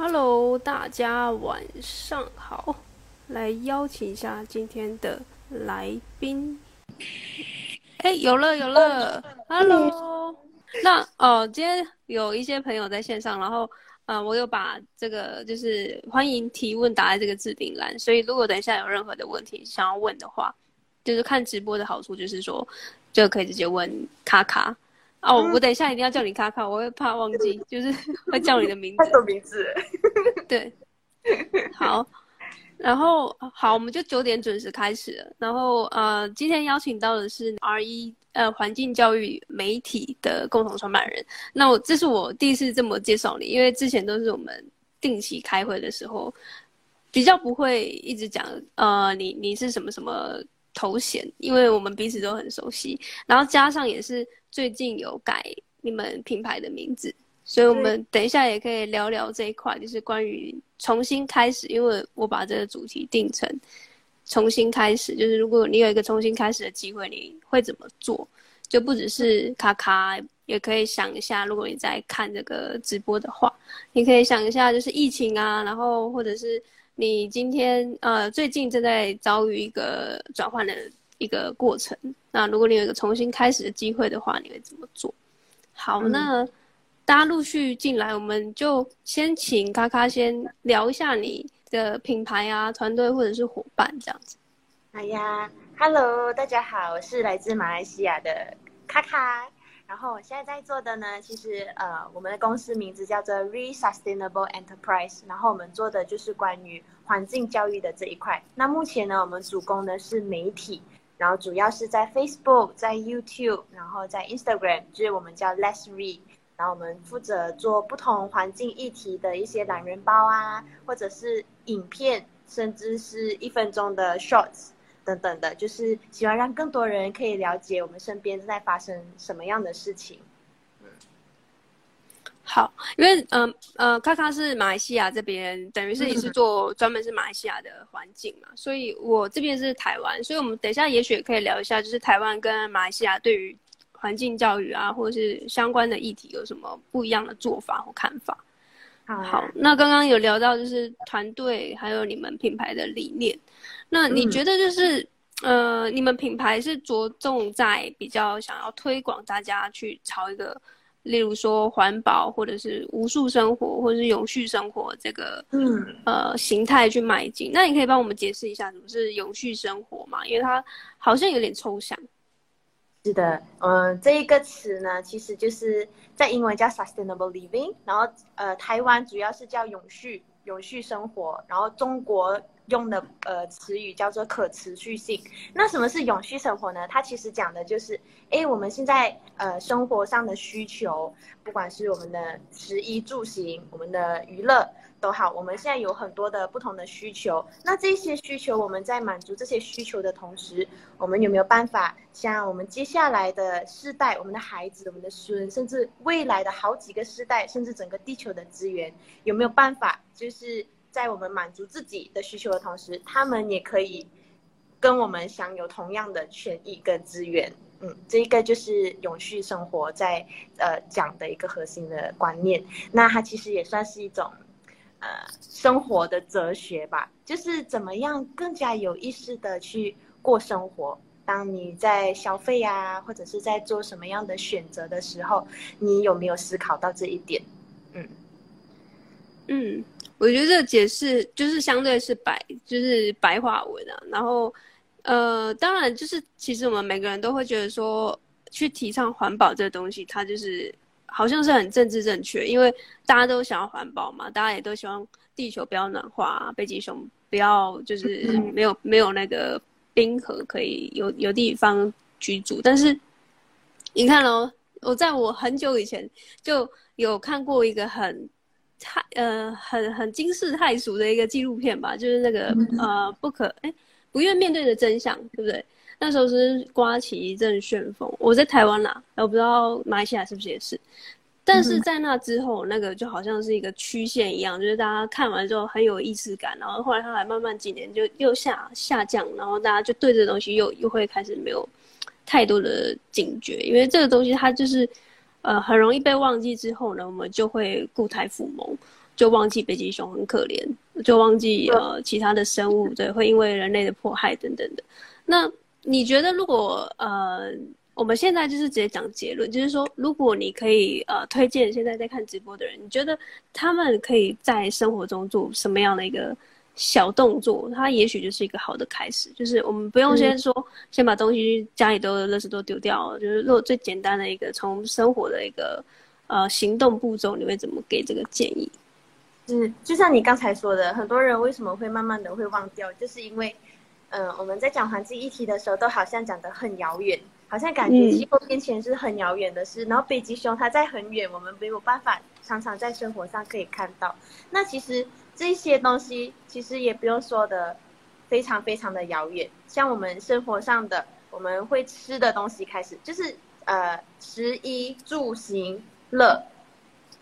Hello，大家晚上好，来邀请一下今天的来宾。哎，有了有了，Hello。那哦，今天有一些朋友在线上，然后呃，我有把这个就是欢迎提问打在这个置顶栏，所以如果等一下有任何的问题想要问的话，就是看直播的好处就是说，就可以直接问卡卡。哦，我等一下一定要叫你卡卡，我会怕忘记，就是会叫你的名字。太多名字。对，好，然后好，我们就九点准时开始了。然后呃，今天邀请到的是 R1 呃环境教育媒体的共同创办人。那我这是我第一次这么介绍你，因为之前都是我们定期开会的时候，比较不会一直讲呃你你是什么什么头衔，因为我们彼此都很熟悉。然后加上也是。最近有改你们品牌的名字，所以我们等一下也可以聊聊这一块，就是关于重新开始。因为我把这个主题定成重新开始，就是如果你有一个重新开始的机会，你会怎么做？就不只是卡卡，也可以想一下，如果你在看这个直播的话，你可以想一下，就是疫情啊，然后或者是你今天呃最近正在遭遇一个转换的。一个过程。那如果你有一个重新开始的机会的话，你会怎么做？好，嗯、那大家陆续进来，我们就先请卡卡先聊一下你的品牌啊、团队或者是伙伴这样子。哎呀，Hello，大家好，我是来自马来西亚的卡卡。然后我现在在做的呢，其实呃，我们的公司名字叫做 Re Sustainable Enterprise，然后我们做的就是关于环境教育的这一块。那目前呢，我们主攻的是媒体。然后主要是在 Facebook、在 YouTube，然后在 Instagram，就是我们叫 Let's Read。然后我们负责做不同环境议题的一些懒人包啊，或者是影片，甚至是一分钟的 Shorts 等等的，就是希望让更多人可以了解我们身边正在发生什么样的事情。好，因为嗯呃，呃，卡卡 是马来西亚这边，等于是你是做专门是马来西亚的环境嘛，所以我这边是台湾，所以我们等一下也许也可以聊一下，就是台湾跟马来西亚对于环境教育啊，或者是相关的议题有什么不一样的做法或看法。好，好，那刚刚有聊到就是团队还有你们品牌的理念，那你觉得就是、嗯、呃，你们品牌是着重在比较想要推广大家去朝一个。例如说环保，或者是无塑生活，或者是永续生活这个嗯呃形态去迈进。那你可以帮我们解释一下什么是永续生活吗？因为它好像有点抽象。是的，嗯、呃，这一个词呢，其实就是在英文叫 sustainable living，然后呃台湾主要是叫永续永续生活，然后中国。用的呃词语叫做可持续性。那什么是永续生活呢？它其实讲的就是，哎，我们现在呃生活上的需求，不管是我们的食衣住行，我们的娱乐都好，我们现在有很多的不同的需求。那这些需求，我们在满足这些需求的同时，我们有没有办法，像我们接下来的世代，我们的孩子、我们的孙，甚至未来的好几个世代，甚至整个地球的资源，有没有办法，就是？在我们满足自己的需求的同时，他们也可以跟我们享有同样的权益跟资源。嗯，这一个就是永续生活在呃讲的一个核心的观念。那它其实也算是一种呃生活的哲学吧，就是怎么样更加有意识的去过生活。当你在消费啊，或者是在做什么样的选择的时候，你有没有思考到这一点？嗯嗯。我觉得这个解释就是相对是白，就是白话文啊。然后，呃，当然就是其实我们每个人都会觉得说，去提倡环保这个东西，它就是好像是很政治正确，因为大家都想要环保嘛，大家也都希望地球不要暖化，北极熊不要就是没有没有那个冰河可以有有地方居住。但是你看哦，我在我很久以前就有看过一个很。太呃很很惊世骇俗的一个纪录片吧，就是那个、嗯、呃不可哎不愿面对的真相，对不对？那时候是刮起一阵旋风。我在台湾啦，我不知道马来西亚是不是也是。但是在那之后，那个就好像是一个曲线一样，就是大家看完之后很有意识感，然后后来它还慢慢几年就又下下降，然后大家就对这个东西又又会开始没有太多的警觉，因为这个东西它就是。呃，很容易被忘记之后呢，我们就会固态复萌，就忘记北极熊很可怜，就忘记呃其他的生物，对，会因为人类的迫害等等的。那你觉得，如果呃我们现在就是直接讲结论，就是说，如果你可以呃推荐现在在看直播的人，你觉得他们可以在生活中做什么样的一个？小动作，它也许就是一个好的开始。就是我们不用先说，嗯、先把东西家里都的垃圾都丢掉了。就是如果最简单的一个从生活的一个呃行动步骤，你会怎么给这个建议？是，就像你刚才说的，很多人为什么会慢慢的会忘掉，就是因为，嗯、呃，我们在讲环境议题的时候，都好像讲得很遥远，好像感觉气候变迁是很遥远的事。嗯、然后北极熊它在很远，我们没有办法常常在生活上可以看到。那其实。这些东西其实也不用说的非常非常的遥远，像我们生活上的我们会吃的东西开始，就是呃食衣住行乐，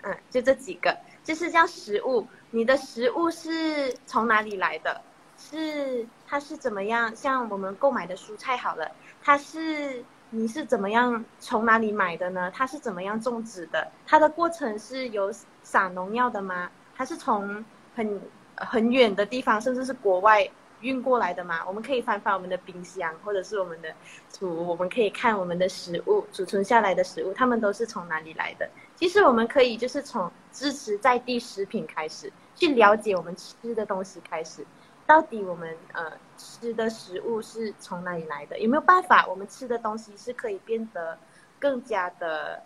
嗯，就这几个，就是叫食物。你的食物是从哪里来的？是它是怎么样？像我们购买的蔬菜好了，它是你是怎么样从哪里买的呢？它是怎么样种植的？它的过程是有撒农药的吗？它是从很很远的地方，甚至是国外运过来的嘛？我们可以翻翻我们的冰箱，或者是我们的储，我们可以看我们的食物储存下来的食物，它们都是从哪里来的？其实我们可以就是从支持在地食品开始，去了解我们吃的东西开始，到底我们呃吃的食物是从哪里来的？有没有办法，我们吃的东西是可以变得更加的？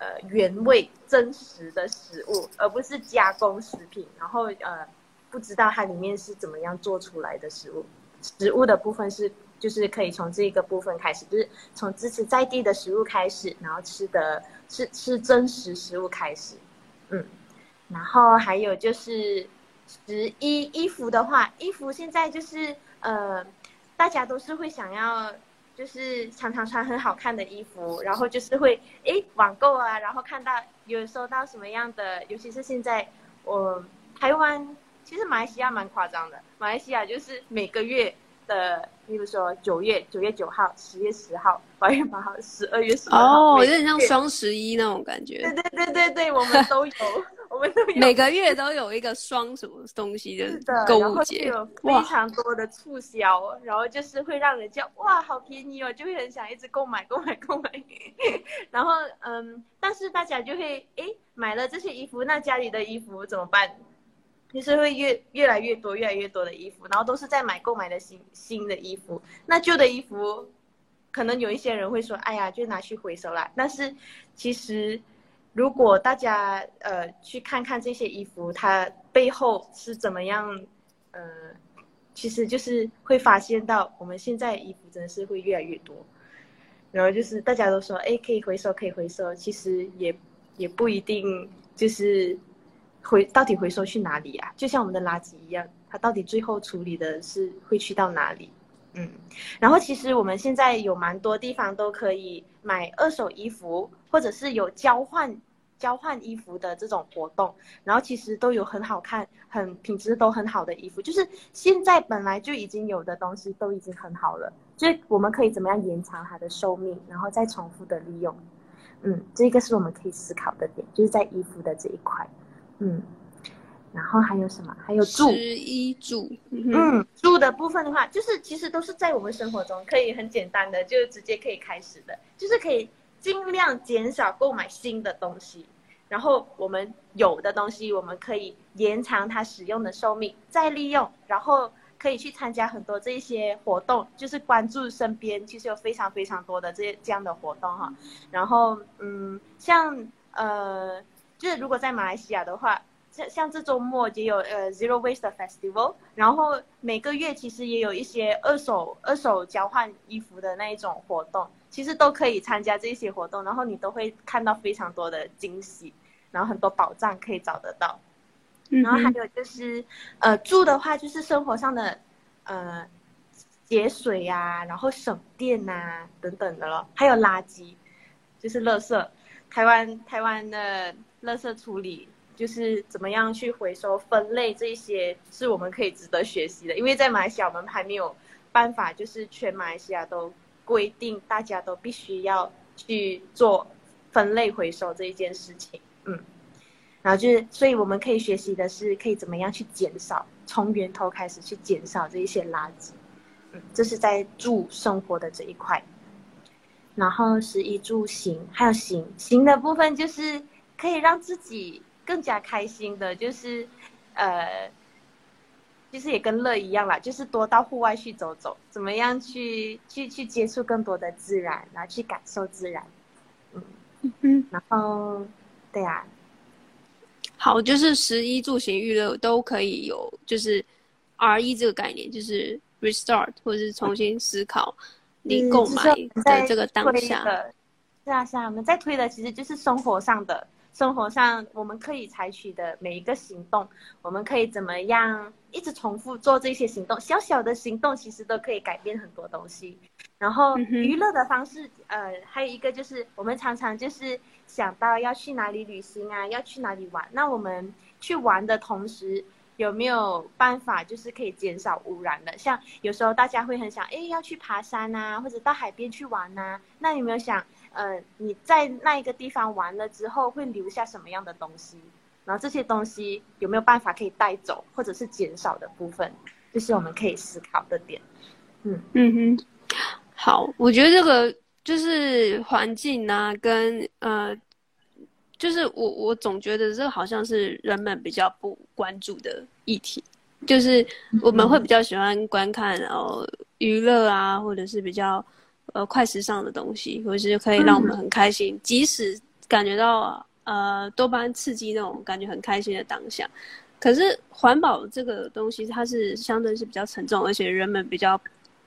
呃，原味真实的食物，而不是加工食品。然后呃，不知道它里面是怎么样做出来的食物。食物的部分是，就是可以从这个部分开始，就是从支持在地的食物开始，然后吃的吃吃真实食物开始。嗯，然后还有就是十一衣服的话，衣服现在就是呃，大家都是会想要。就是常常穿很好看的衣服，然后就是会诶网购啊，然后看到有收到什么样的，尤其是现在我台湾，其实马来西亚蛮夸张的，马来西亚就是每个月的，比如说九月九月九号、十月十号、八月八号、十二月十二号，哦，有点像双十一那种感觉。对对对对对，我们都有。我们每个月都有一个双什么东西的购物节，有非常多的促销，然后就是会让人家哇好便宜哦，就会很想一直购买购买购买。然后嗯，但是大家就会诶买了这些衣服，那家里的衣服怎么办？就是会越越来越多越来越多的衣服，然后都是在买购买的新新的衣服，那旧的衣服可能有一些人会说，哎呀，就拿去回收啦。但是其实。如果大家呃去看看这些衣服，它背后是怎么样，呃，其实就是会发现到我们现在衣服真的是会越来越多，然后就是大家都说，哎，可以回收，可以回收，其实也也不一定就是回到底回收去哪里啊？就像我们的垃圾一样，它到底最后处理的是会去到哪里？嗯，然后其实我们现在有蛮多地方都可以买二手衣服，或者是有交换。交换衣服的这种活动，然后其实都有很好看、很品质都很好的衣服，就是现在本来就已经有的东西都已经很好了，所以我们可以怎么样延长它的寿命，然后再重复的利用。嗯，这个是我们可以思考的点，就是在衣服的这一块。嗯，然后还有什么？还有住衣住。嗯，嗯，住的部分的话，就是其实都是在我们生活中可以很简单的，就直接可以开始的，就是可以。尽量减少购买新的东西，然后我们有的东西，我们可以延长它使用的寿命，再利用，然后可以去参加很多这一些活动，就是关注身边，其实有非常非常多的这些这样的活动哈。然后嗯，像呃，就是如果在马来西亚的话，像像这周末也有呃 Zero Waste Festival，然后每个月其实也有一些二手二手交换衣服的那一种活动。其实都可以参加这些活动，然后你都会看到非常多的惊喜，然后很多宝藏可以找得到。然后还有就是，呃，住的话就是生活上的，呃，节水呀、啊，然后省电呐、啊，等等的咯。还有垃圾，就是垃圾。台湾台湾的垃圾处理，就是怎么样去回收分类这些，是我们可以值得学习的。因为在马来西亚，我们还没有办法，就是全马来西亚都规定，大家都必须要去做分类回收这一件事情。嗯。然后就是，所以我们可以学习的是，可以怎么样去减少，从源头开始去减少这一些垃圾。嗯，这是在住生活的这一块。然后食衣住行，还有行行的部分，就是可以让自己更加开心的，就是呃，其实也跟乐一样啦，就是多到户外去走走，怎么样去去去接触更多的自然，然后去感受自然。嗯嗯，然后对呀、啊。好，就是食衣住行娱乐都可以有，就是 R 一这个概念，就是 restart 或者是重新思考你购买的这个当下。是啊，是啊，我们在推的其实就是生活上的，生活上我们可以采取的每一个行动，我们可以怎么样一直重复做这些行动，小小的行动其实都可以改变很多东西。然后娱乐的方式，呃，还有一个就是我们常常就是。想到要去哪里旅行啊，要去哪里玩？那我们去玩的同时，有没有办法就是可以减少污染的？像有时候大家会很想，哎，要去爬山啊，或者到海边去玩啊。那有没有想，呃，你在那一个地方玩了之后，会留下什么样的东西？然后这些东西有没有办法可以带走，或者是减少的部分，就是我们可以思考的点。嗯嗯哼，好，我觉得这个。就是环境啊，跟呃，就是我我总觉得这个好像是人们比较不关注的议题，就是我们会比较喜欢观看然后娱乐啊，或者是比较呃快时尚的东西，或者是可以让我们很开心，即使感觉到呃多巴胺刺激那种感觉很开心的当下，可是环保这个东西它是相对是比较沉重，而且人们比较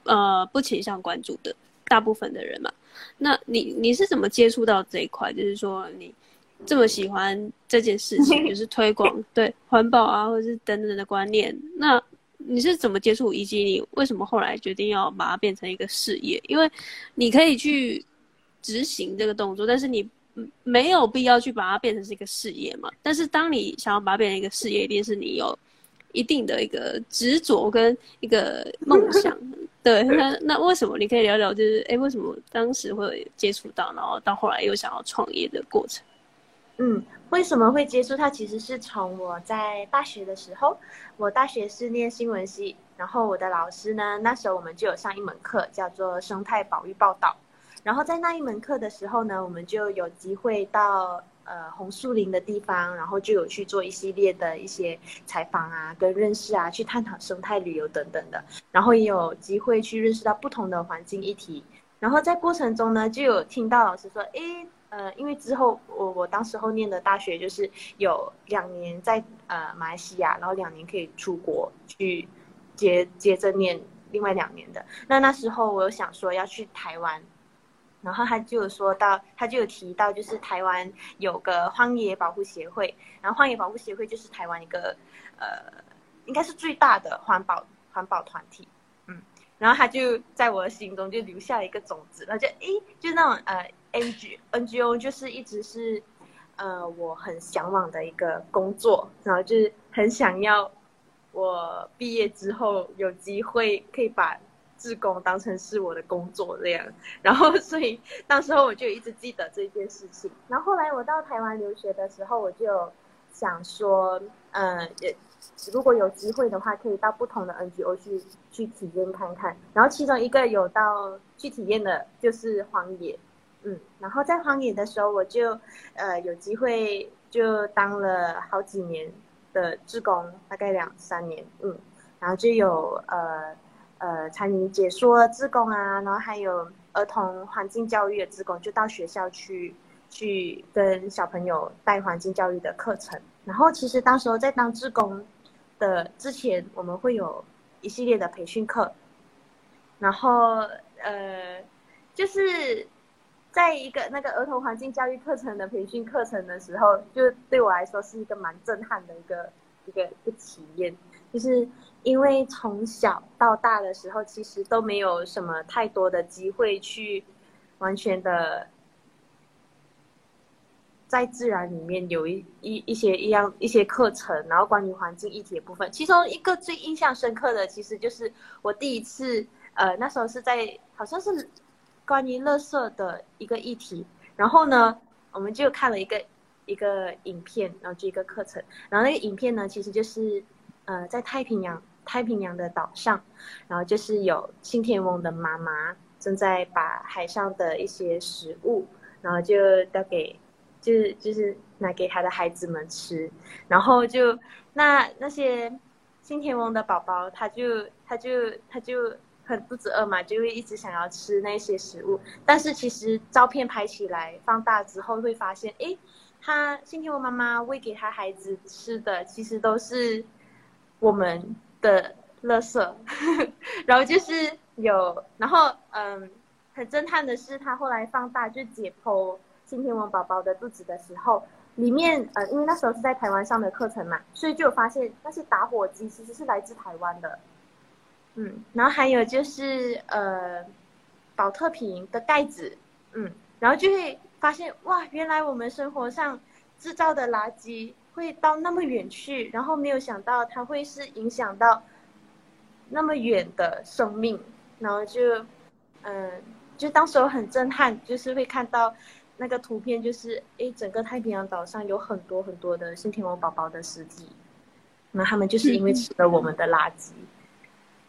呃不倾向关注的，大部分的人嘛。那你你是怎么接触到这一块？就是说你这么喜欢这件事情，就是推广对环保啊，或者是等等的观念。那你是怎么接触，以及你为什么后来决定要把它变成一个事业？因为你可以去执行这个动作，但是你没有必要去把它变成是一个事业嘛。但是当你想要把它变成一个事业，一定是你有一定的一个执着跟一个梦想。对，那那为什么你可以聊聊，就是哎，为什么当时会接触到，然后到后来又想要创业的过程？嗯，为什么会接触它？其实是从我在大学的时候，我大学是念新闻系，然后我的老师呢，那时候我们就有上一门课叫做生态保育报道，然后在那一门课的时候呢，我们就有机会到。呃，红树林的地方，然后就有去做一系列的一些采访啊，跟认识啊，去探讨生态旅游等等的，然后也有机会去认识到不同的环境议题。然后在过程中呢，就有听到老师说，诶，呃，因为之后我我当时候念的大学就是有两年在呃马来西亚，然后两年可以出国去接接着念另外两年的。那那时候我有想说要去台湾。然后他就有说到，他就有提到，就是台湾有个荒野保护协会，然后荒野保护协会就是台湾一个，呃，应该是最大的环保环保团体，嗯，然后他就在我的心中就留下了一个种子，然后就诶，就那种呃，N G N G O 就是一直是，呃，我很向往的一个工作，然后就是很想要我毕业之后有机会可以把。志工当成是我的工作这样，然后所以当时候我就一直记得这件事情。然后后来我到台湾留学的时候，我就想说，嗯，也如果有机会的话，可以到不同的 NGO 去去体验看看。然后其中一个有到去体验的就是荒野，嗯，然后在荒野的时候，我就呃有机会就当了好几年的志工，大概两三年，嗯，然后就有呃。呃，参与解说志工啊，然后还有儿童环境教育的志工，就到学校去去跟小朋友带环境教育的课程。然后其实当时候在当志工的之前，我们会有一系列的培训课。然后呃，就是在一个那个儿童环境教育课程的培训课程的时候，就对我来说是一个蛮震撼的一个一个一个体验，就是因为从小到大的时候，其实都没有什么太多的机会去完全的在自然里面有一一一些一样一些课程，然后关于环境议题的部分，其中一个最印象深刻的，其实就是我第一次，呃，那时候是在好像是关于垃圾的一个议题，然后呢，我们就看了一个。一个影片，然后就一个课程，然后那个影片呢，其实就是，呃，在太平洋太平洋的岛上，然后就是有信天翁的妈妈正在把海上的一些食物，然后就交给，就是就是拿给他的孩子们吃，然后就那那些信天翁的宝宝，他就他就他就很肚子饿嘛，就会一直想要吃那些食物，但是其实照片拍起来放大之后会发现，诶。他信天翁妈妈喂给他孩子吃的，其实都是我们的垃圾。然后就是有，然后嗯，很震撼的是，他后来放大就解剖信天翁宝宝的肚子的时候，里面呃，因为那时候是在台湾上的课程嘛，所以就有发现那些打火机其实是来自台湾的。嗯，然后还有就是呃，保特瓶的盖子，嗯，然后就会。发现哇，原来我们生活上制造的垃圾会到那么远去，然后没有想到它会是影响到那么远的生命，然后就，嗯，就当时我很震撼，就是会看到那个图片，就是诶，整个太平洋岛上有很多很多的信天翁宝宝的尸体，那他们就是因为吃了我们的垃圾，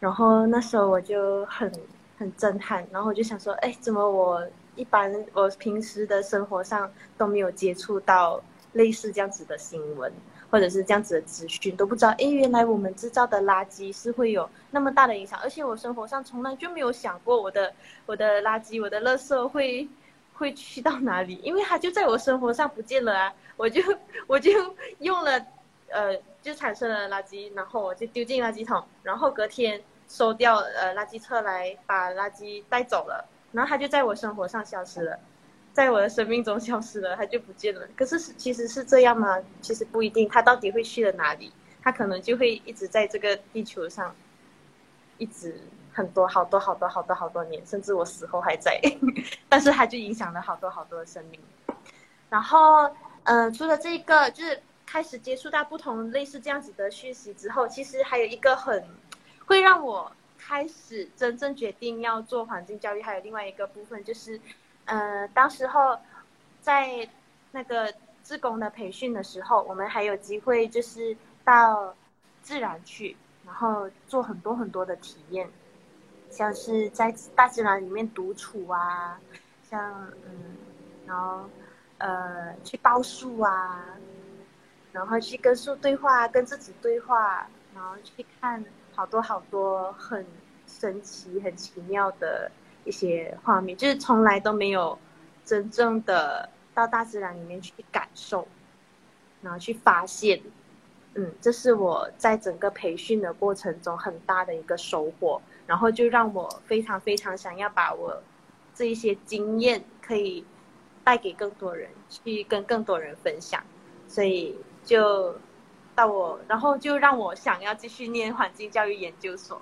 然后那时候我就很很震撼，然后我就想说，哎，怎么我。一般我平时的生活上都没有接触到类似这样子的新闻，或者是这样子的资讯，都不知道。哎，原来我们制造的垃圾是会有那么大的影响，而且我生活上从来就没有想过我的我的垃圾、我的垃圾会会去到哪里，因为它就在我生活上不见了啊！我就我就用了，呃，就产生了垃圾，然后我就丢进垃圾桶，然后隔天收掉，呃，垃圾车来把垃圾带走了。然后他就在我生活上消失了，在我的生命中消失了，他就不见了。可是是其实是这样吗？其实不一定。他到底会去了哪里？他可能就会一直在这个地球上，一直很多好多好多好多好多年，甚至我死后还在。但是他就影响了好多好多的生命。然后，嗯、除了这个，就是开始接触到不同类似这样子的讯息之后，其实还有一个很会让我。开始真正决定要做环境教育，还有另外一个部分就是，呃，当时候在那个志工的培训的时候，我们还有机会就是到自然去，然后做很多很多的体验，像是在大自然里面独处啊，像嗯，然后呃去抱树啊，然后去跟树对话，跟自己对话，然后去看。好多好多很神奇、很奇妙的一些画面，就是从来都没有真正的到大自然里面去感受，然后去发现，嗯，这是我在整个培训的过程中很大的一个收获，然后就让我非常非常想要把我这一些经验可以带给更多人，去跟更多人分享，所以就。到我，然后就让我想要继续念环境教育研究所，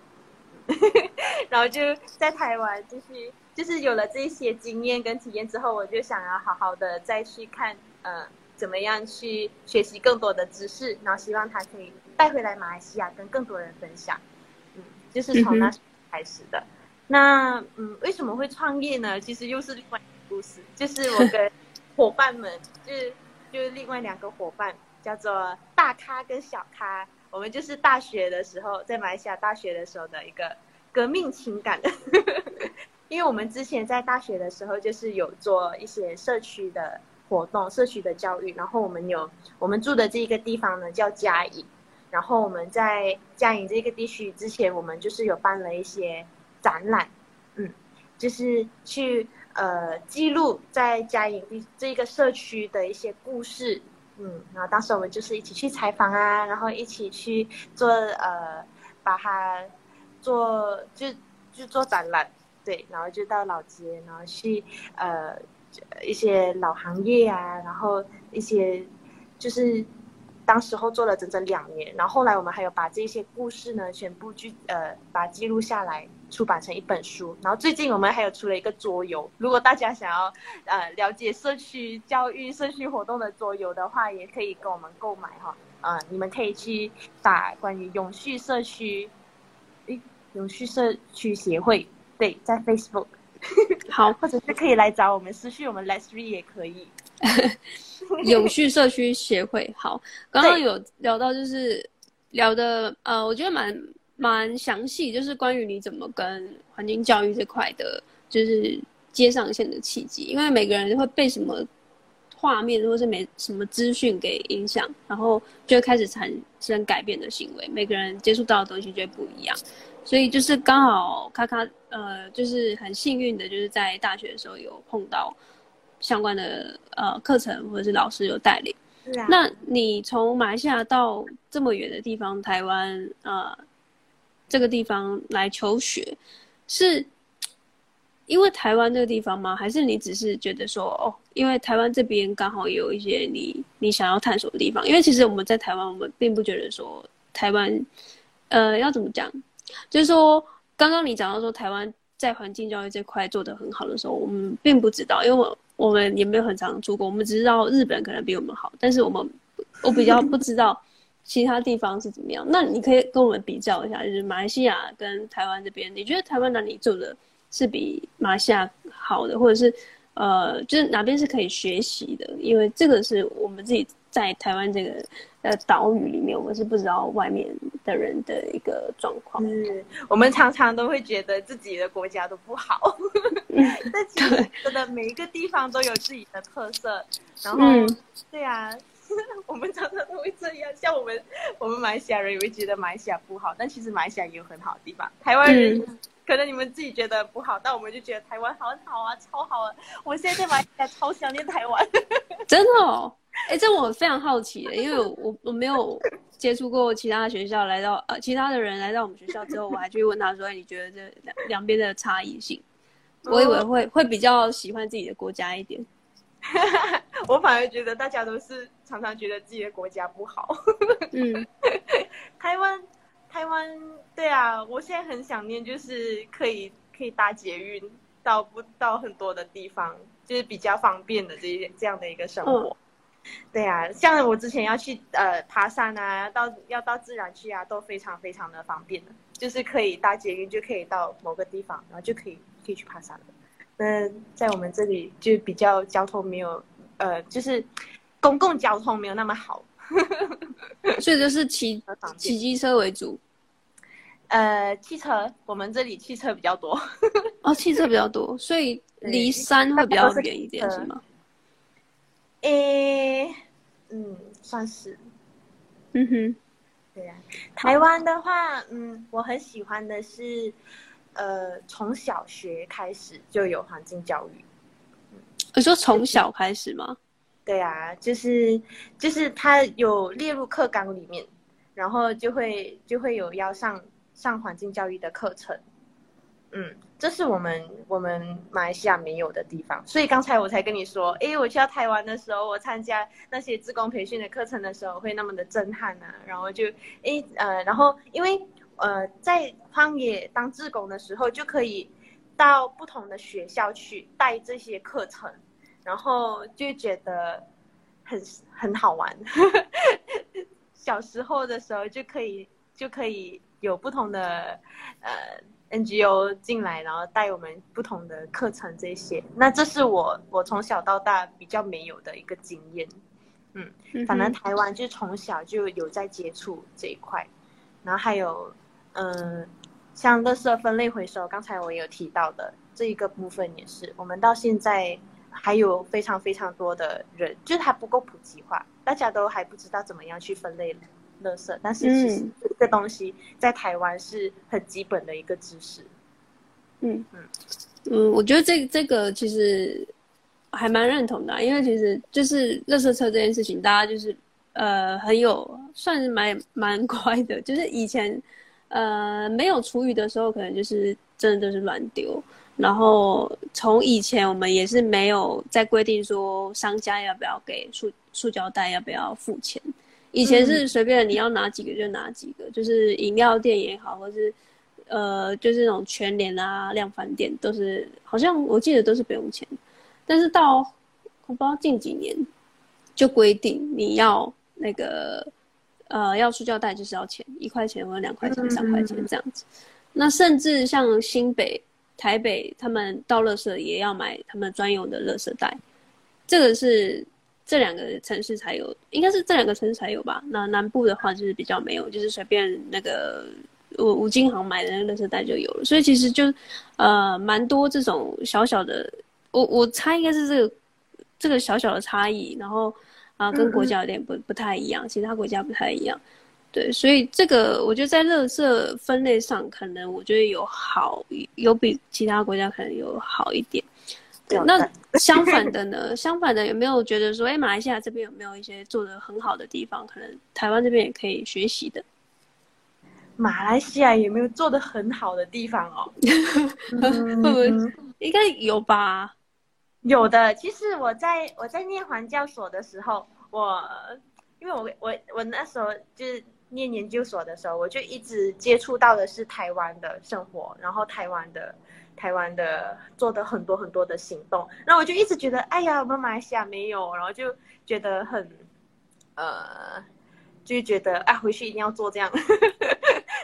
然后就在台湾继续，就是有了这些经验跟体验之后，我就想要好好的再去看，呃，怎么样去学习更多的知识，然后希望他可以带回来马来西亚跟更多人分享，嗯，就是从那时候开始的。嗯、那嗯，为什么会创业呢？其实又是另外一个故事，就是我跟 伙伴们，就是就是另外两个伙伴。叫做大咖跟小咖，我们就是大学的时候，在马来西亚大学的时候的一个革命情感。因为我们之前在大学的时候，就是有做一些社区的活动、社区的教育，然后我们有我们住的这一个地方呢叫嘉义，然后我们在嘉义这个地区之前，我们就是有办了一些展览，嗯，就是去呃记录在嘉义这个社区的一些故事。嗯，然后当时我们就是一起去采访啊，然后一起去做呃，把它做就就做展览，对，然后就到老街，然后去呃一些老行业啊，然后一些就是当时候做了整整两年，然后后来我们还有把这些故事呢全部去呃把它记录下来，出版成一本书。然后最近我们还有出了一个桌游，如果大家想要呃了解社区教育、社区活动的桌游的话，也可以跟我们购买哈。呃，你们可以去打关于永续社区，诶，永续社区协会，对，在 Facebook。好，或者是可以来找我们私讯我们 Leslie 也可以。永续社区协会，好，刚刚有聊到就是聊的呃，我觉得蛮蛮详细，就是关于你怎么跟环境教育这块的，就是接上线的契机，因为每个人会被什么画面或是没什么资讯给影响，然后就会开始产生改变的行为，每个人接触到的东西就会不一样。所以就是刚好卡卡呃，就是很幸运的，就是在大学的时候有碰到相关的呃课程或者是老师有带领。是啊。那你从马来西亚到这么远的地方，台湾呃这个地方来求学，是因为台湾这个地方吗？还是你只是觉得说哦，因为台湾这边刚好有一些你你想要探索的地方？因为其实我们在台湾，我们并不觉得说台湾呃要怎么讲？就是说，刚刚你讲到说台湾在环境教育这块做得很好的时候，我们并不知道，因为我我们也没有很常出国，我们只知道日本可能比我们好，但是我们我比较不知道其他地方是怎么样。那你可以跟我们比较一下，就是马来西亚跟台湾这边，你觉得台湾哪里做的是比马来西亚好的，或者是呃，就是哪边是可以学习的？因为这个是我们自己在台湾这个。呃，岛屿里面，我们是不知道外面的人的一个状况。嗯，我们常常都会觉得自己的国家都不好，但其实真的每一个地方都有自己的特色。然后，嗯、对啊，我们常常都会这样。像我们，我们马来西亚人也会觉得马来西亚不好，但其实马来西亚也有很好的地方。台湾人、嗯、可能你们自己觉得不好，但我们就觉得台湾好好啊，超好啊！我现在在马来西亚超想念台湾，真的哦。哎、欸，这我非常好奇的，因为我我没有接触过其他学校，来到呃其他的人来到我们学校之后，我还去问他说：“哎，你觉得这两两边的差异性？”我以为会会比较喜欢自己的国家一点，我反而觉得大家都是常常觉得自己的国家不好。嗯，台湾台湾对啊，我现在很想念，就是可以可以搭捷运到不到很多的地方，就是比较方便的这些这样的一个生活。嗯对啊，像我之前要去呃爬山啊，到要到自然去啊，都非常非常的方便的，就是可以搭捷运就可以到某个地方，然后就可以可以去爬山了。那在我们这里就比较交通没有呃，就是公共交通没有那么好，所以就是骑 骑机车为主。呃，汽车我们这里汽车比较多，哦，汽车比较多，所以离山会比较远一点，是吗？诶，嗯，算是，嗯哼，对呀、啊。台湾的话，嗯，我很喜欢的是，呃，从小学开始就有环境教育。你说从小开始吗？对呀、啊，就是就是它有列入课纲里面，然后就会就会有要上上环境教育的课程。嗯，这是我们我们马来西亚没有的地方，所以刚才我才跟你说，诶，我去到台湾的时候，我参加那些志工培训的课程的时候，会那么的震撼啊，然后就，诶，呃，然后因为呃，在荒野当志工的时候，就可以到不同的学校去带这些课程，然后就觉得很很好玩。小时候的时候就可以就可以有不同的呃。NGO 进来，然后带我们不同的课程，这些，那这是我我从小到大比较没有的一个经验，嗯，反正台湾就从小就有在接触这一块，然后还有，嗯，像垃圾分类回收，刚才我有提到的这一个部分也是，我们到现在还有非常非常多的人，就是还不够普及化，大家都还不知道怎么样去分类。垃圾，但是其实这个东西在台湾是很基本的一个知识。嗯嗯嗯，我觉得这这个其实还蛮认同的啊，因为其实就是垃圾车这件事情，大家就是呃很有算是蛮蛮 乖的，就是以前呃没有厨余的时候，可能就是真的都是乱丢。然后从以前我们也是没有在规定说商家要不要给塑塑胶袋要不要付钱。以前是随便你要拿几个就拿几个，嗯、就是饮料店也好，或是呃，就是那种全联啊、量贩店都是，好像我记得都是不用钱。但是到我不知道近几年就规定你要那个呃要塑胶袋就是要钱，一块钱或者两块钱、三块钱这样子。那甚至像新北、台北，他们倒垃圾也要买他们专用的垃圾袋，这个是。这两个城市才有，应该是这两个城市才有吧？那南部的话就是比较没有，就是随便那个五五金行买的那个垃圾袋就有了。所以其实就呃蛮多这种小小的，我我猜应该是这个这个小小的差异，然后啊、呃、跟国家有点不不太一样，其他国家不太一样。对，所以这个我觉得在垃圾分类上，可能我觉得有好有比其他国家可能有好一点。那相反的呢？相反的有没有觉得说，哎，马来西亚这边有没有一些做的很好的地方？可能台湾这边也可以学习的。马来西亚有没有做的很好的地方哦？会不会应该有吧？有的。其实我在我在念环教所的时候，我因为我我我那时候就是念研究所的时候，我就一直接触到的是台湾的生活，然后台湾的。台湾的做的很多很多的行动，然后我就一直觉得，哎呀，我们马来西亚没有，然后就觉得很，呃，就觉得啊，回去一定要做这样。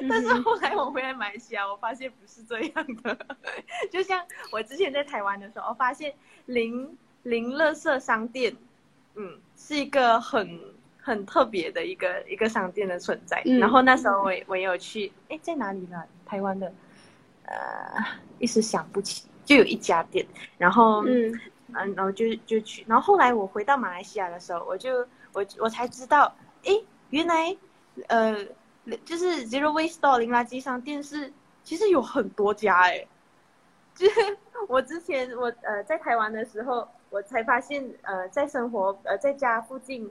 但是后来我回来马来西亚，我发现不是这样的。就像我之前在台湾的时候，我发现零零乐色商店，嗯，是一个很很特别的一个一个商店的存在。嗯、然后那时候我我也有去，哎，在哪里呢？台湾的。呃，一时想不起，就有一家店，然后嗯嗯，然后就就去，然后后来我回到马来西亚的时候，我就我我才知道，哎，原来呃，就是 Zero Waste Store 零垃圾商店是其实有很多家诶，就是 我之前我呃在台湾的时候，我才发现呃在生活呃在家附近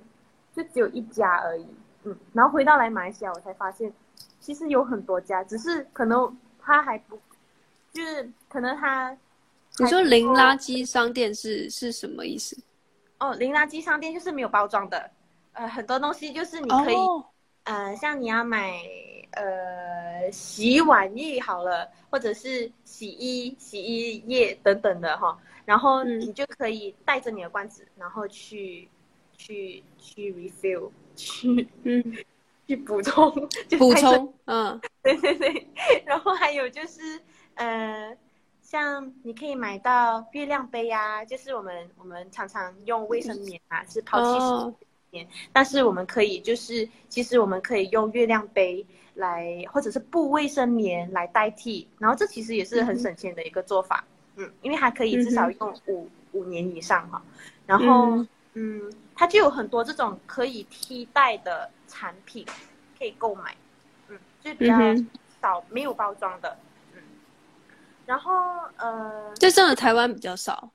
就只有一家而已，嗯，然后回到来马来西亚，我才发现其实有很多家，只是可能。他还不，就是可能他，你说零垃圾商店是是什么意思？哦，零垃圾商店就是没有包装的，呃，很多东西就是你可以，哦、呃，像你要买呃洗碗液好了，或者是洗衣洗衣液等等的哈，然后你就可以带着你的罐子，嗯、然后去去去 refill 去嗯。去补充，补充，嗯，对对对，然后还有就是，呃，像你可以买到月亮杯啊，就是我们我们常常用卫生棉啊，是抛弃式棉，哦、但是我们可以就是，其实我们可以用月亮杯来，或者是布卫生棉来代替，然后这其实也是很省钱的一个做法，嗯，嗯，因为它可以至少用五、嗯、五年以上哈，然后嗯，嗯，它就有很多这种可以替代的。产品可以购买，嗯，就比较少没有包装的，嗯，然后呃，这真的台湾比较少，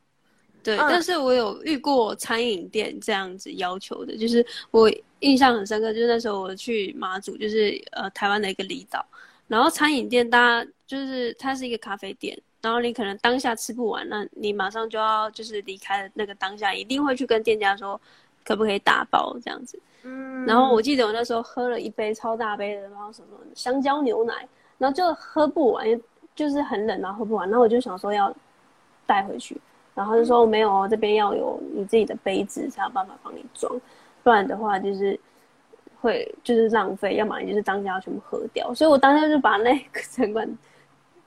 对，嗯、但是我有遇过餐饮店这样子要求的，就是我印象很深刻，就是那时候我去马祖，就是呃台湾的一个离岛，然后餐饮店大家就是它是一个咖啡店，然后你可能当下吃不完，那你马上就要就是离开的那个当下，一定会去跟店家说可不可以打包这样子。嗯，然后我记得我那时候喝了一杯超大杯的，然后什么香蕉牛奶，然后就喝不完，就是很冷，然后喝不完，然后我就想说要带回去，然后就说没有哦，这边要有你自己的杯子才有办法帮你装，不然的话就是会就是浪费，要么你就是当下要全部喝掉，所以我当下就把那个整罐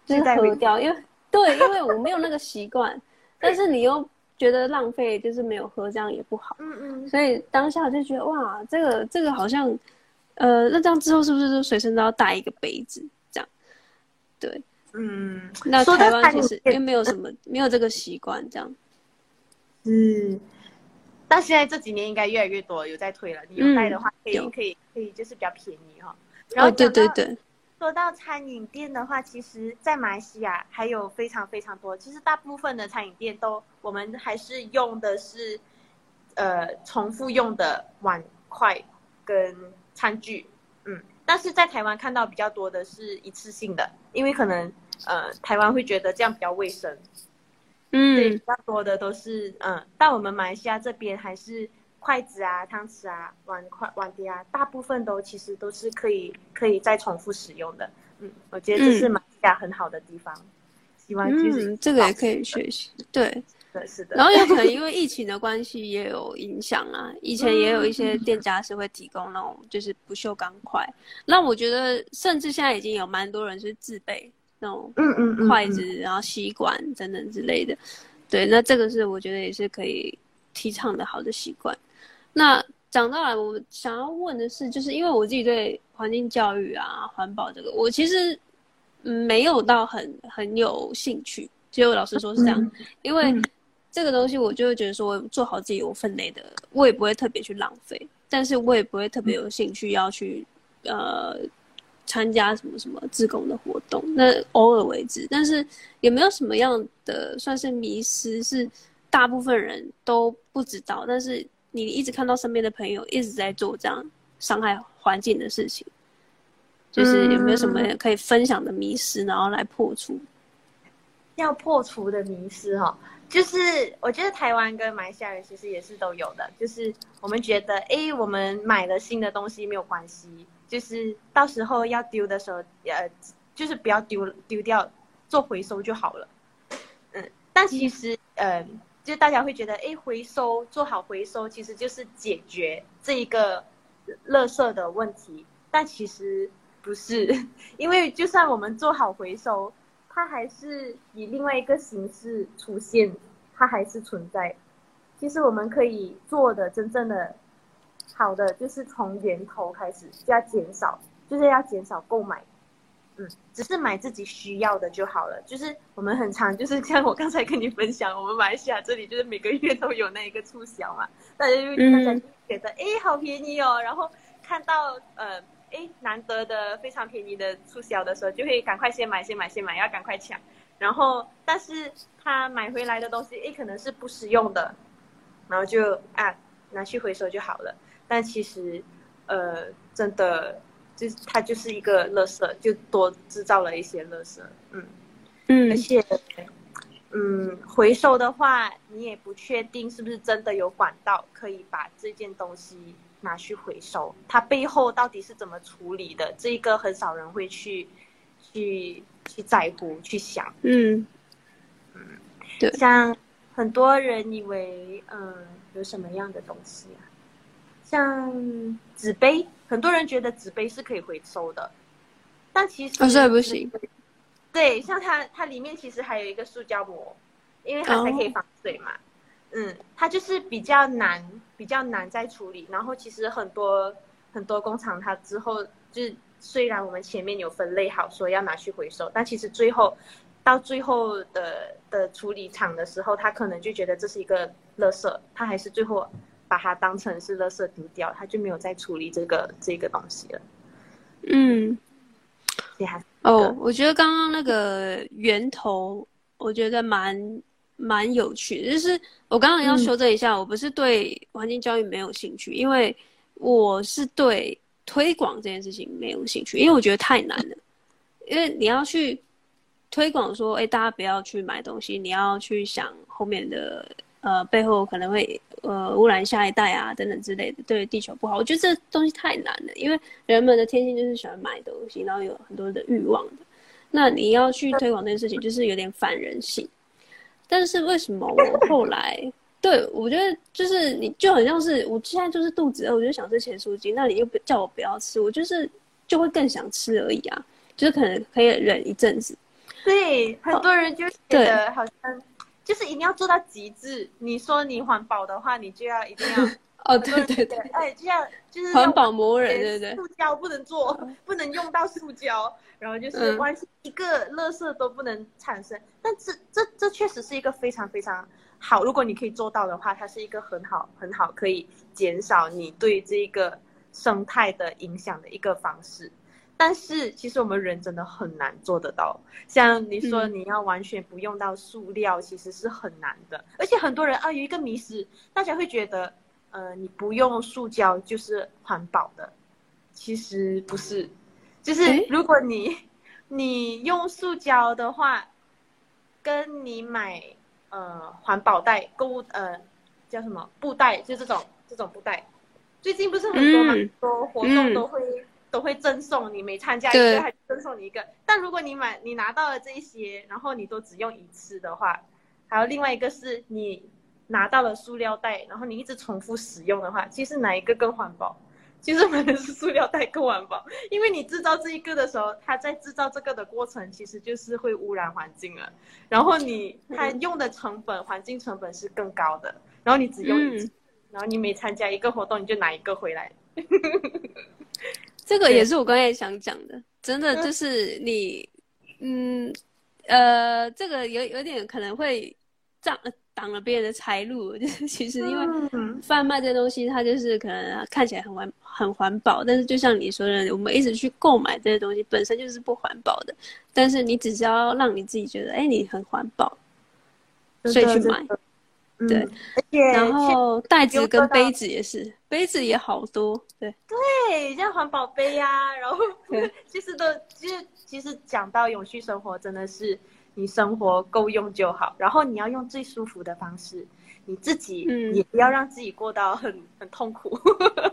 就是喝掉，因为对，因为我没有那个习惯，但是你又。觉得浪费，就是没有喝，这样也不好。嗯嗯。所以当下就觉得哇，这个这个好像，呃，那这样之后是不是就随身都要带一个杯子？这样，对，嗯。那台湾其实因为没有什么，没有这个习惯，这样。嗯。但现在这几年应该越来越多有在推了。你有带的话，可以可以可以，就是比较便宜哈。然后对对对。说到餐饮店的话，其实，在马来西亚还有非常非常多。其实大部分的餐饮店都，我们还是用的是，呃，重复用的碗筷跟餐具，嗯。但是在台湾看到比较多的是一次性的，因为可能，呃，台湾会觉得这样比较卫生，嗯。对，比较多的都是，嗯。但我们马来西亚这边还是筷子啊、汤匙啊、碗筷、碗碟啊，大部分都其实都是可以可以再重复使用的。嗯，我觉得这是马来西亚很好的地方。嗯、希望就是、嗯、这个也可以学习。对，对，是的。然后有可能因为疫情的关系也有影响啊。以前也有一些店家是会提供那种就是不锈钢筷，那我觉得甚至现在已经有蛮多人是自备那种嗯嗯筷子，然后吸管等等之类的。对，那这个是我觉得也是可以提倡的好的习惯。那讲到来，我想要问的是，就是因为我自己对环境教育啊、环保这个，我其实没有到很很有兴趣。其实我老实说是这样，因为这个东西我就会觉得说，我做好自己有分内的，我也不会特别去浪费，但是我也不会特别有兴趣要去呃参加什么什么自工的活动，那偶尔为之。但是也没有什么样的算是迷失是大部分人都不知道，但是你一直看到身边的朋友一直在做这样伤害环境的事情，就是有没有什么可以分享的迷失，然后来破除？要破除的迷失哈，就是我觉得台湾跟马来西亚人其实也是都有的，就是我们觉得，哎，我们买了新的东西没有关系，就是到时候要丢的时候，呃，就是不要丢丢掉，做回收就好了。嗯，但其实，嗯。就大家会觉得，哎，回收做好回收，其实就是解决这一个垃圾的问题。但其实不是，因为就算我们做好回收，它还是以另外一个形式出现，它还是存在。其实我们可以做的真正的好的，就是从源头开始，就要减少，就是要减少购买。嗯，只是买自己需要的就好了。就是我们很常，就是像我刚才跟你分享，我们马来西亚这里就是每个月都有那一个促销嘛，大家就大家觉得哎、嗯、好便宜哦，然后看到呃哎难得的非常便宜的促销的时候，就会赶快先买先买先买，要赶快抢。然后但是他买回来的东西哎可能是不实用的，然后就啊拿去回收就好了。但其实呃真的。就是它就是一个垃圾，就多制造了一些垃圾，嗯嗯，而且，嗯，回收的话，你也不确定是不是真的有管道可以把这件东西拿去回收，它背后到底是怎么处理的，这一个很少人会去去去在乎去想，嗯嗯，对，像很多人以为，嗯，有什么样的东西啊？像纸杯，很多人觉得纸杯是可以回收的，但其实不是不行。对，像它，它里面其实还有一个塑胶膜，因为它才可以防水嘛。Oh. 嗯，它就是比较难，比较难再处理。然后其实很多很多工厂，它之后就是虽然我们前面有分类好说要拿去回收，但其实最后到最后的的处理厂的时候，他可能就觉得这是一个垃圾，他还是最后。把它当成是垃圾丢掉，他就没有再处理这个这个东西了。嗯，厉害哦，我觉得刚刚那个源头，我觉得蛮蛮有趣的。就是我刚刚要修正一下，嗯、我不是对环境教育没有兴趣，因为我是对推广这件事情没有兴趣，因为我觉得太难了。因为你要去推广说，哎，大家不要去买东西，你要去想后面的。呃，背后可能会呃污染下一代啊，等等之类的，对地球不好。我觉得这东西太难了，因为人们的天性就是喜欢买东西，然后有很多的欲望的。那你要去推广这件事情，就是有点反人性。但是为什么我后来对我觉得就是你就很像是我现在就是肚子饿，我就想吃咸酥鸡，那你又不叫我不要吃，我就是就会更想吃而已啊，就是可能可以忍一阵子。对，很多人就觉得好像。就是一定要做到极致。你说你环保的话，你就要一定要 哦，对对对，哎，就要就是环保魔人，对对，塑胶不能做，不能用到塑胶，然后就是完全一个垃圾都不能产生。嗯、但这这这确实是一个非常非常好，如果你可以做到的话，它是一个很好很好可以减少你对这个生态的影响的一个方式。但是其实我们人真的很难做得到，像你说你要完全不用到塑料，其实是很难的。嗯、而且很多人啊有一个迷失，大家会觉得，呃，你不用塑胶就是环保的，其实不是。就是如果你、欸、你用塑胶的话，跟你买呃环保袋购物呃叫什么布袋，就这种。这种布袋。最近不是很多，很多、嗯、活动都会、嗯、都会赠送你，每参加一个还赠送你一个。但如果你买你拿到了这一些，然后你都只用一次的话，还有另外一个是你拿到了塑料袋，然后你一直重复使用的话，其实哪一个更环保？其实买的是塑料袋更环保，因为你制造这一个的时候，它在制造这个的过程其实就是会污染环境了。然后你它用的成本，环境成本是更高的。然后你只用一次。嗯然后你每参加一个活动，你就拿一个回来。这个也是我刚才想讲的，真的就是你，嗯，呃，这个有有点可能会挡挡了别人的财路。就是其实因为贩卖这东西，它就是可能看起来很环很环保，但是就像你说的，我们一直去购买这些东西，本身就是不环保的。但是你只是要让你自己觉得，哎，你很环保，所以去买。对，而且然后袋子跟杯子也是，杯子也好多，对对，像环保杯呀、啊，然后 其实都其实其实讲到永续生活，真的是你生活够用就好，然后你要用最舒服的方式，你自己也不要让自己过到很很痛苦，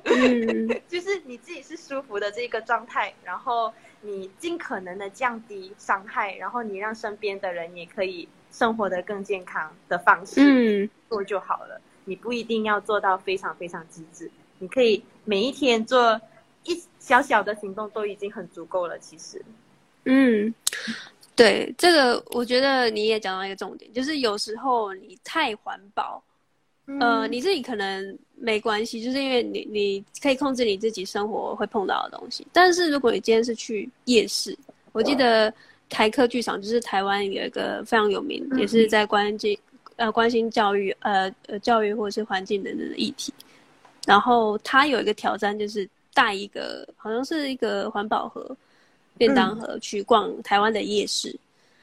嗯、就是你自己是舒服的这个状态，然后你尽可能的降低伤害，然后你让身边的人也可以。生活的更健康的方式做就好了，嗯，你不一定要做到非常非常极致，你可以每一天做一小小的行动都已经很足够了。其实，嗯，对，这个我觉得你也讲到一个重点，就是有时候你太环保，嗯，呃，你自己可能没关系，就是因为你你可以控制你自己生活会碰到的东西。但是如果你今天是去夜市，我记得。台科剧场就是台湾有一个非常有名，嗯、也是在关心呃关心教育呃呃教育或者是环境等等的议题。然后他有一个挑战，就是带一个好像是一个环保盒、便当盒去逛台湾的夜市。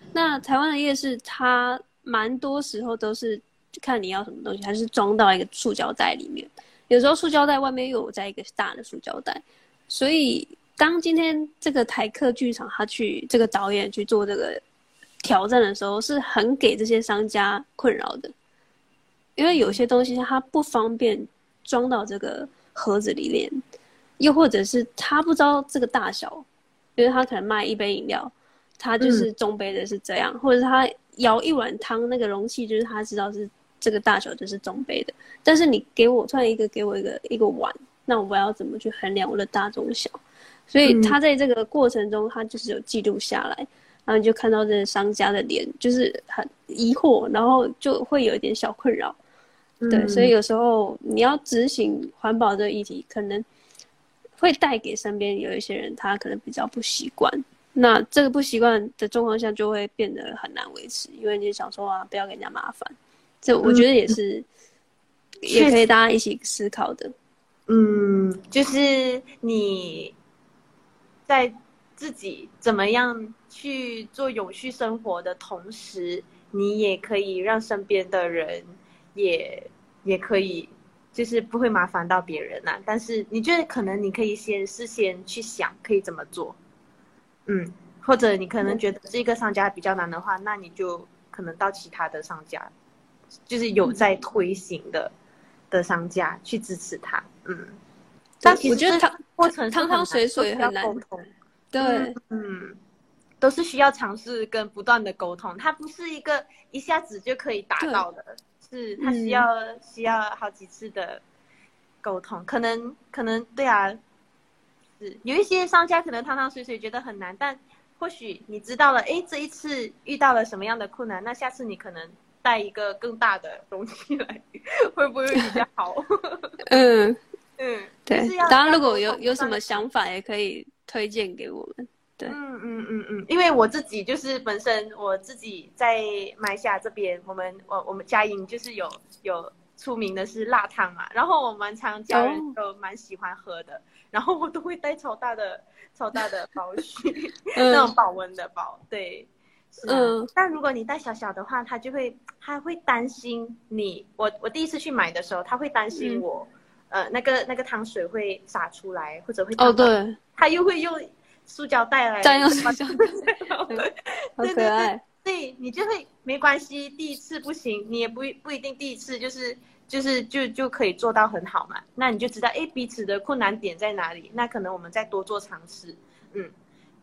嗯、那台湾的夜市，它蛮多时候都是看你要什么东西，还是装到一个塑胶袋里面。有时候塑胶袋外面又有在一个大的塑胶袋，所以。当今天这个台客剧场他去这个导演去做这个挑战的时候，是很给这些商家困扰的，因为有些东西他不方便装到这个盒子里面，又或者是他不知道这个大小，因为他可能卖一杯饮料，他就是中杯的是这样，嗯、或者是他舀一碗汤那个容器就是他知道是这个大小就是中杯的，但是你给我突然一个给我一个一个碗，那我要怎么去衡量我的大中小？所以他在这个过程中，他就是有记录下来，嗯，然后你就看到这个商家的脸，就是很疑惑，然后就会有一点小困扰。嗯，对，所以有时候你要执行环保这个议题，可能会带给身边有一些人，他可能比较不习惯。那这个不习惯的状况下，就会变得很难维持，因为你想说啊，不要给人家麻烦。这我觉得也是，嗯，也可以大家一起思考的。嗯，就是你。在自己怎么样去做永续生活的同时，你也可以让身边的人也也可以，就是不会麻烦到别人呐、但是你觉得可能你可以先事先去想可以怎么做，嗯，或者你可能觉得这个商家比较难的话，那你就可能到其他的商家，就是有在推行的的商家去支持他，嗯。但我觉得汤过程汤汤水水很难沟通，对，嗯，都是需要尝试跟不断的沟通，它不是一个一下子就可以达到的，是它需要、嗯、需要好几次的沟通，可能可能对啊，是有一些商家可能汤汤水水觉得很难，但或许你知道了，哎，这一次遇到了什么样的困难，那下次你可能带一个更大的东西来，会不会比较好？嗯。嗯，对，当然如果有有什么想法，也可以推荐给我们。对，嗯嗯嗯嗯，因为我自己就是本身我自己在马来西亚这边，我们我我们佳音就是有有出名的是辣汤嘛，然后我们常家人都蛮喜欢喝的，哦、然后我都会带超大的超大的包去，嗯、那种保温的包，对，是啊、嗯。但如果你带小小的话，他就会他会担心你。我我第一次去买的时候，他会担心我。嗯呃，那个那个汤水会洒出来，或者会哦，对，他又会用塑胶袋来再用塑胶袋，对对对对，对，你就会没关系。第一次不行，你也不不一定第一次就是就是就就可以做到很好嘛。那你就知道，哎，彼此的困难点在哪里？那可能我们再多做尝试，嗯，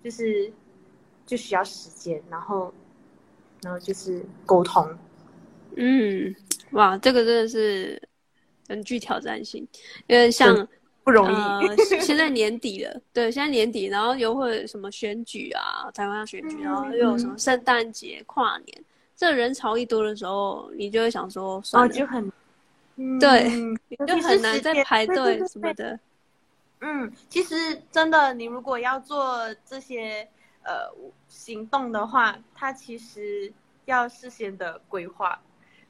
就是就需要时间，然后然后就是沟通。嗯，哇，这个真的是很具挑战性，因为像不容易。呃、现在年底了，对，现在年底，然后又会什么选举啊，台湾要选举，然后又有什么圣诞节、跨年，嗯、这人潮一多的时候，你就会想说，算了，哦、就很，嗯、对，你就很难再排队什么的。嗯，其实真的，你如果要做这些呃行动的话，它其实要事先的规划。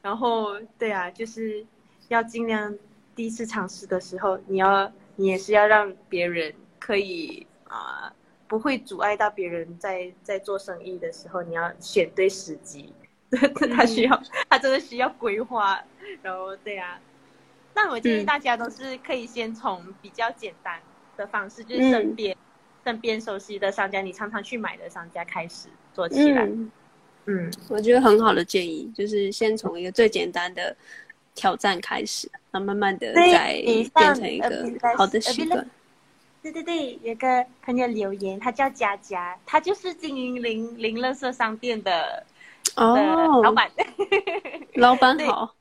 然后，对啊，就是要尽量第一次尝试的时候，你要你也是要让别人可以啊、呃，不会阻碍到别人在在做生意的时候，你要选对时机。他需要，他真的需要规划。然后，对啊，那我建议大家都是可以先从比较简单的方式，嗯、就是身边身边熟悉的商家，你常常去买的商家开始做起来。嗯嗯，我觉得很好的建议就是先从一个最简单的挑战开始，然后慢慢的再变成一个好的习惯。对对对，有个朋友留言，他叫佳佳，他就是经营零零乐色商店的哦老板。老板好。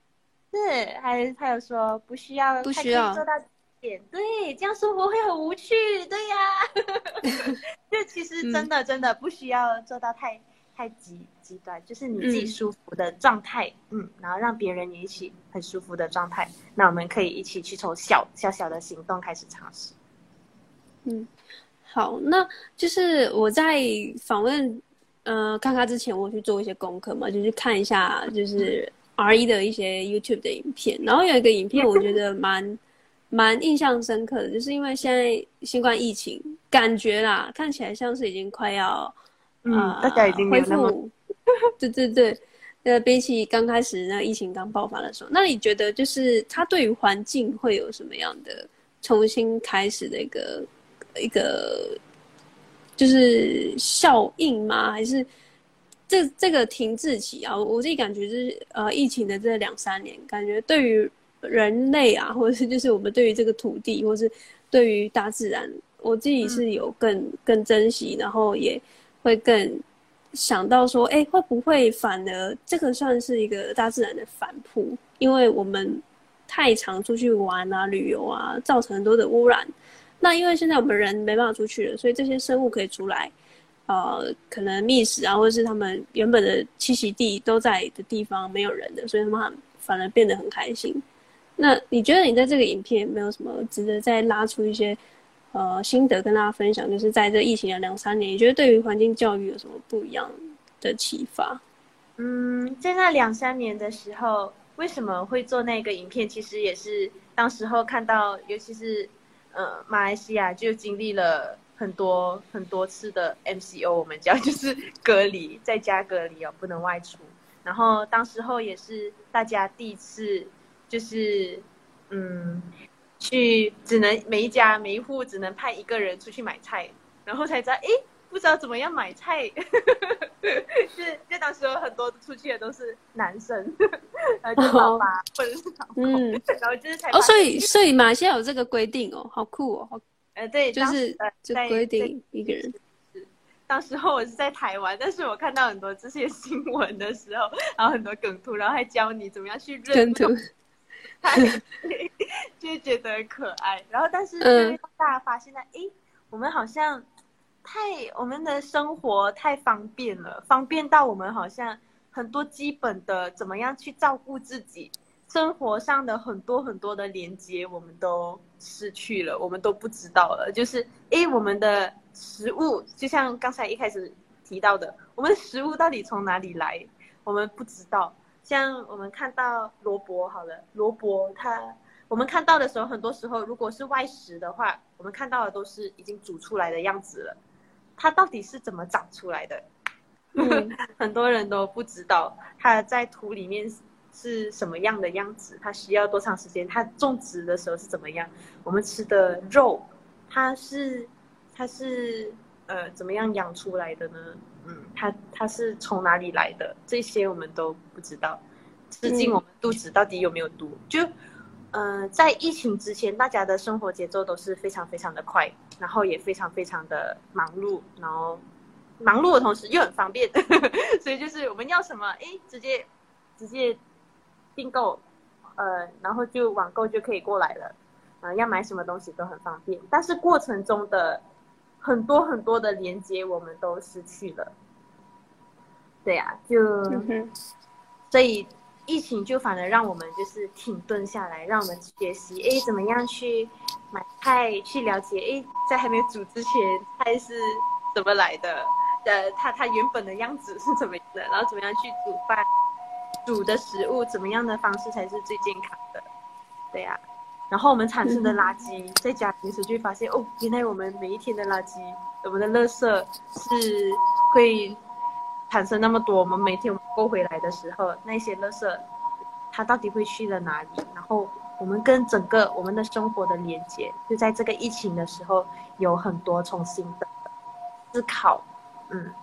是，还他有说不需要不需要做到点，对，这样生活会很无趣。对呀、啊，这其实真的、嗯、真的不需要做到太。太极极端，就是你自己舒服的状态，嗯，嗯，然后让别人也一起很舒服的状态，那我们可以一起去从小小小的行动开始尝试。嗯，好，那就是我在访问呃卡卡之前，我去做一些功课嘛，就是看一下就是 R 一的一些 YouTube 的影片，然后有一个影片我觉得蛮蛮印象深刻的，就是因为现在新冠疫情，感觉啦看起来像是已经快要。嗯，大家已经恢复。对 对对，呃，比起刚开始那疫情刚爆发的时候，那你觉得就是它对于环境会有什么样的重新开始的一个一个就是效应吗？还是这这个停滞期啊？我自己感觉就是呃，疫情的这两三年，感觉对于人类啊，或者是就是我们对于这个土地，或是对于大自然，我自己是有更、嗯、更珍惜，然后也。会更想到说，哎，会不会反而这个算是一个大自然的反扑？因为我们太常出去玩啊、旅游啊，造成很多的污染。那因为现在我们人没办法出去了，所以这些生物可以出来，呃，可能觅食啊，或者是他们原本的栖息地都在的地方没有人的，所以他们反而变得很开心。那你觉得你在这个影片没有什么值得再拉出一些？呃，心得跟大家分享，就是在这疫情的两三年，你觉得对于环境教育有什么不一样的启发？嗯，在那两三年的时候，为什么会做那个影片？其实也是当时候看到，尤其是呃马来西亚就经历了很多很多次的 MCO，我们叫 就是隔离，在家隔离哦，不能外出。然后当时候也是大家第一次，就是嗯。去只能每一家每一户只能派一个人出去买菜，然后才知道，哎，不知道怎么样买菜。就就当时有很多出去的都是男生，然后就爸爸或者是老公，嗯，然后就是才哦，所以所以马来西亚有这个规定哦，好酷哦，好，呃，对，就是就规定一个人。当时候我是在台湾，但是我看到很多这些新闻的时候，然后很多梗图，然后还教你怎么样去认梗图。就觉得很可爱，然后但是就大家发现呢，哎、嗯，我们好像太我们的生活太方便了，方便到我们好像很多基本的怎么样去照顾自己，生活上的很多很多的连接我们都失去了，我们都不知道了。就是哎，我们的食物就像刚才一开始提到的，我们的食物到底从哪里来，我们不知道。像我们看到萝卜，好了，萝卜它，我们看到的时候，很多时候如果是外食的话，我们看到的都是已经煮出来的样子了。它到底是怎么长出来的？嗯、很多人都不知道它在土里面是什么样的样子，它需要多长时间，它种植的时候是怎么样。我们吃的肉，它是它是呃怎么样养出来的呢？嗯，它它是从哪里来的？这些我们都不知道。吃进我们肚子到底有没有毒？就，呃，在疫情之前，大家的生活节奏都是非常非常的快，然后也非常非常的忙碌，然后忙碌的同时又很方便，所以就是我们要什么，哎，直接直接订购，呃，然后就网购就可以过来了，啊、呃，要买什么东西都很方便，但是过程中的很多很多的连接我们都失去了，对呀、啊，就。嗯所以疫情就反而让我们就是停顿下来，让我们学习，哎，怎么样去买菜，去了解，哎，在还没有煮之前，菜是怎么来的？呃，它它原本的样子是怎么样的？然后怎么样去煮饭，煮的食物怎么样的方式才是最健康的？对呀、啊。然后我们产生的垃圾，嗯、在家平时就会发现，哦，原来我们每一天的垃圾，我们的垃圾是会。产生那么多，我们每天购回来的时候，那些垃圾，它到底会去了哪里？然后我们跟整个我们的生活的连接，就在这个疫情的时候，有很多重新的思考，嗯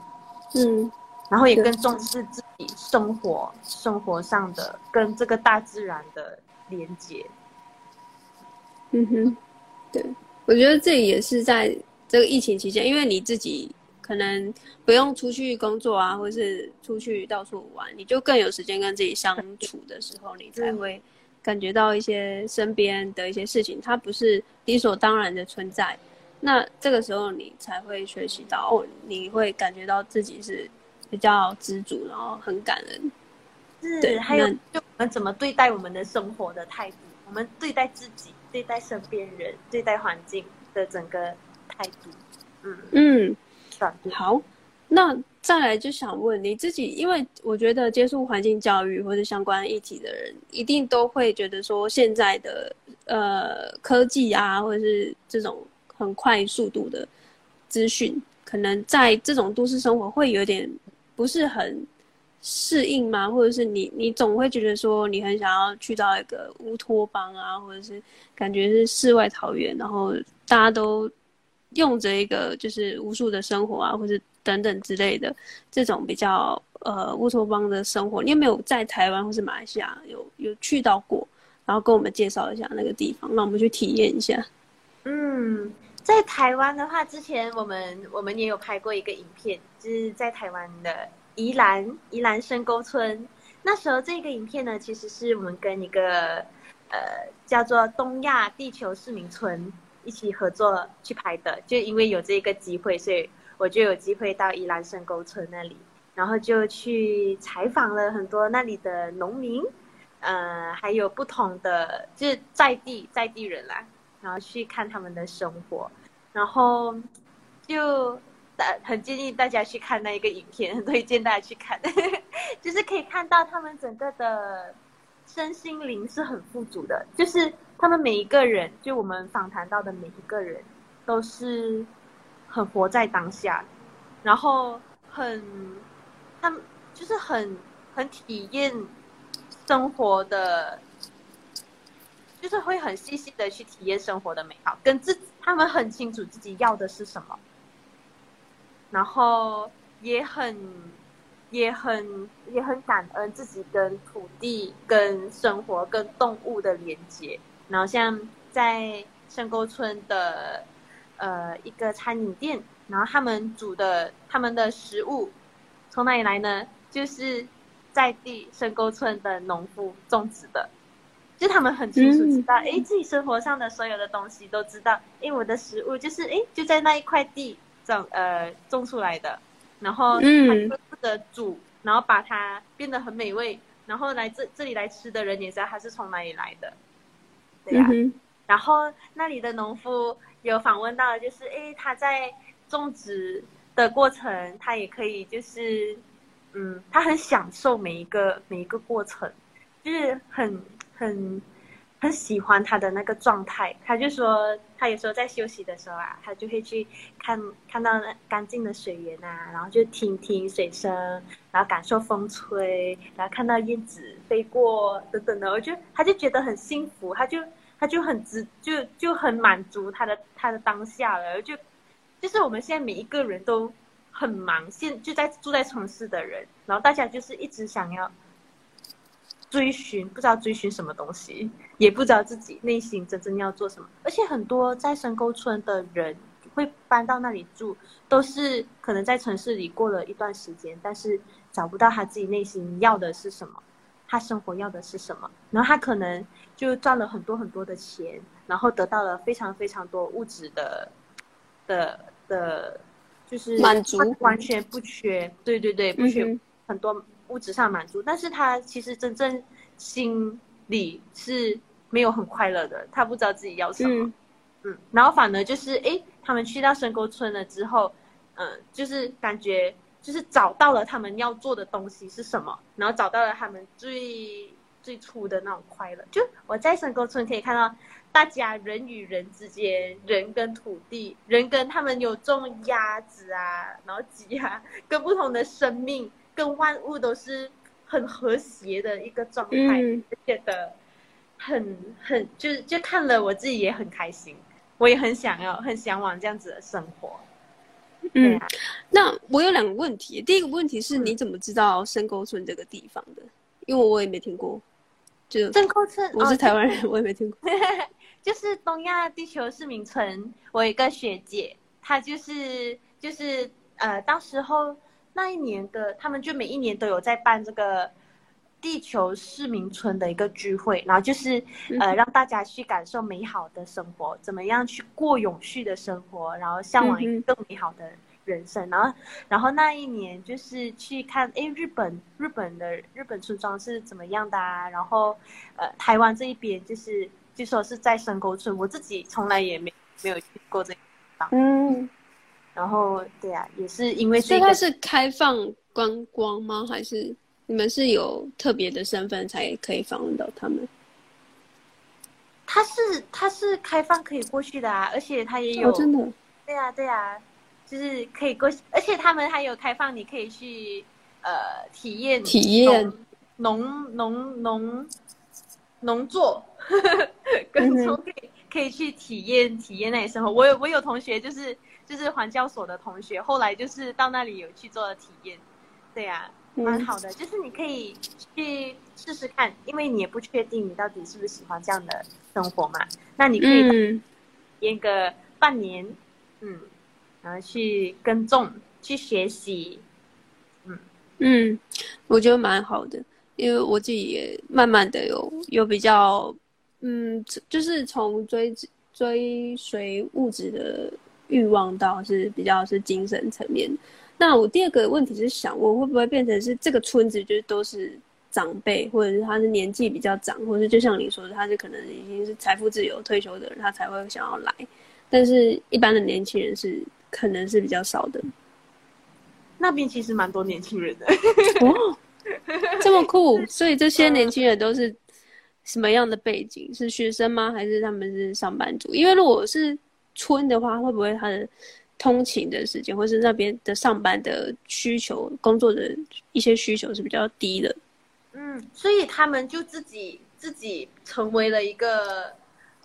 嗯，然后也更重视自己生活生活上的跟这个大自然的连接。嗯哼，对，我觉得这也是在这个疫情期间，因为你自己。可能不用出去工作啊，或是出去到处玩，你就更有时间跟自己相处的时候，你才会感觉到一些身边的一些事情，它不是理所当然的存在。那这个时候你才会学习到，哦，你会感觉到自己是比较知足，然后很感恩。是，对，还有就我们怎么对待我们的生活的态度，我们对待自己、对待身边人、对待环境的整个态度。嗯嗯。好，那再来就想问你自己，因为我觉得接触环境教育或者相关议题的人，一定都会觉得说，现在的呃科技啊，或者是这种很快速度的资讯，可能在这种都市生活会有点不是很适应吗？或者是你你总会觉得说，你很想要去到一个乌托邦啊，或者是感觉是世外桃源，然后大家都。用着一个就是无数的生活啊，或者等等之类的这种比较呃乌托邦的生活，你有没有在台湾或是马来西亚有有去到过？然后跟我们介绍一下那个地方，让我们去体验一下。嗯，在台湾的话，之前我们我们也有拍过一个影片，就是在台湾的宜兰宜兰深沟村。那时候这个影片呢，其实是我们跟一个呃叫做东亚地球市民村。一起合作去拍的，就因为有这个机会，所以我就有机会到宜兰深沟村那里，然后就去采访了很多那里的农民，呃，还有不同的就是在地在地人啦，然后去看他们的生活，然后就很建议大家去看那一个影片，很推荐大家去看，就是可以看到他们整个的身心灵是很富足的，就是。他们每一个人，就我们访谈到的每一个人，都是很活在当下，然后很，他们就是很很体验生活的，就是会很细细的去体验生活的美好，跟自己他们很清楚自己要的是什么，然后也很也很也很感恩自己跟土地、跟生活、跟动物的连接。然后像在深沟村的呃一个餐饮店，然后他们煮的他们的食物从哪里来呢？就是在地深沟村的农夫种植的，就他们很清楚知道，哎、嗯，自己生活上的所有的东西都知道，哎，我的食物就是哎就在那一块地种呃种出来的，然后他就负责煮，然后把它变得很美味，然后来这这里来吃的人也知道它是从哪里来的。对呀、啊，嗯、然后那里的农夫有访问到，就是诶，他在种植的过程，他也可以就是，嗯，他很享受每一个每一个过程，就是很很很喜欢他的那个状态。他就说，他有时候在休息的时候啊，他就会去看看到那干净的水源啊，然后就听听水声，然后感受风吹，然后看到燕子飞过等等的，我就他就觉得很幸福，他就。他就很直，就就很满足他的他的当下了，就就是我们现在每一个人都很忙，现就在住在城市的人，然后大家就是一直想要追寻，不知道追寻什么东西，也不知道自己内心真正要做什么。而且很多在深沟村的人会搬到那里住，都是可能在城市里过了一段时间，但是找不到他自己内心要的是什么，他生活要的是什么。然后他可能就赚了很多很多的钱，然后得到了非常非常多物质的的的，就是满足，完全不缺。对对对，不缺很多。物质上满足，但是他其实真正心里是没有很快乐的，他不知道自己要什么，嗯，嗯，然后反而就是，哎，他们去到深沟村了之后，嗯，就是感觉就是找到了他们要做的东西是什么，然后找到了他们最最初的那种快乐。就我在深沟村可以看到，大家人与人之间，人跟土地，人跟他们有种鸭子啊，然后鸡啊，跟不同的生命。跟万物都是很和谐的一个状态，觉得很很就是就看了我自己也很开心，我也很想要很向往这样子的生活。嗯，啊、那我有两个问题，第一个问题是你怎么知道深沟村这个地方的？因为我也没听过。就深沟村，我是台湾人，哦、我也没听过。就是东亚地球市民村，我有一个学姐，她就是就是呃，到时候。那一年的他们就每一年都有在办这个地球市民村的一个聚会，然后就是呃让大家去感受美好的生活，怎么样去过永续的生活，然后向往一个更美好的人生。然后然后那一年就是去看哎日本日本的日本村庄是怎么样的啊？然后呃台湾这一边就是据说是在深沟村，我自己从来也没没有去过这个地方。嗯。然后，对呀、啊，也是因为这个，是开放观光吗？还是你们是有特别的身份才可以访问到他们？他是他是开放可以过去的啊，而且他也有、哦、真的，对呀、啊、对呀、啊，就是可以过去，而且他们还有开放，你可以去呃体验体验农农农农作，耕种可以可以去体验体验那里生活。我有我有同学就是。就是环教所的同学，后来就是到那里有去做了体验，对呀、啊，蛮好的、嗯。就是你可以去试试看，因为你也不确定你到底是不是喜欢这样的生活嘛。那你可以延个半年，嗯，然后去耕种，去学习，嗯嗯，我觉得蛮好的，因为我自己也慢慢的有有比较，嗯，就是从追追随物质的。欲望到是比较是精神层面。那我第二个问题是想问，会不会变成是这个村子就是都是长辈，或者是他是年纪比较长，或者是就像你说的，他是可能已经是财富自由退休的人，他才会想要来。但是一般的年轻人是可能是比较少的。那边其实蛮多年轻人的哦，这么酷！所以这些年轻人都是什么样的背景？是学生吗？还是他们是上班族？因为如果是村的话，会不会他的通勤的时间，或是那边的上班的需求、工作的一些需求是比较低的？嗯，所以他们就自己自己成为了一个，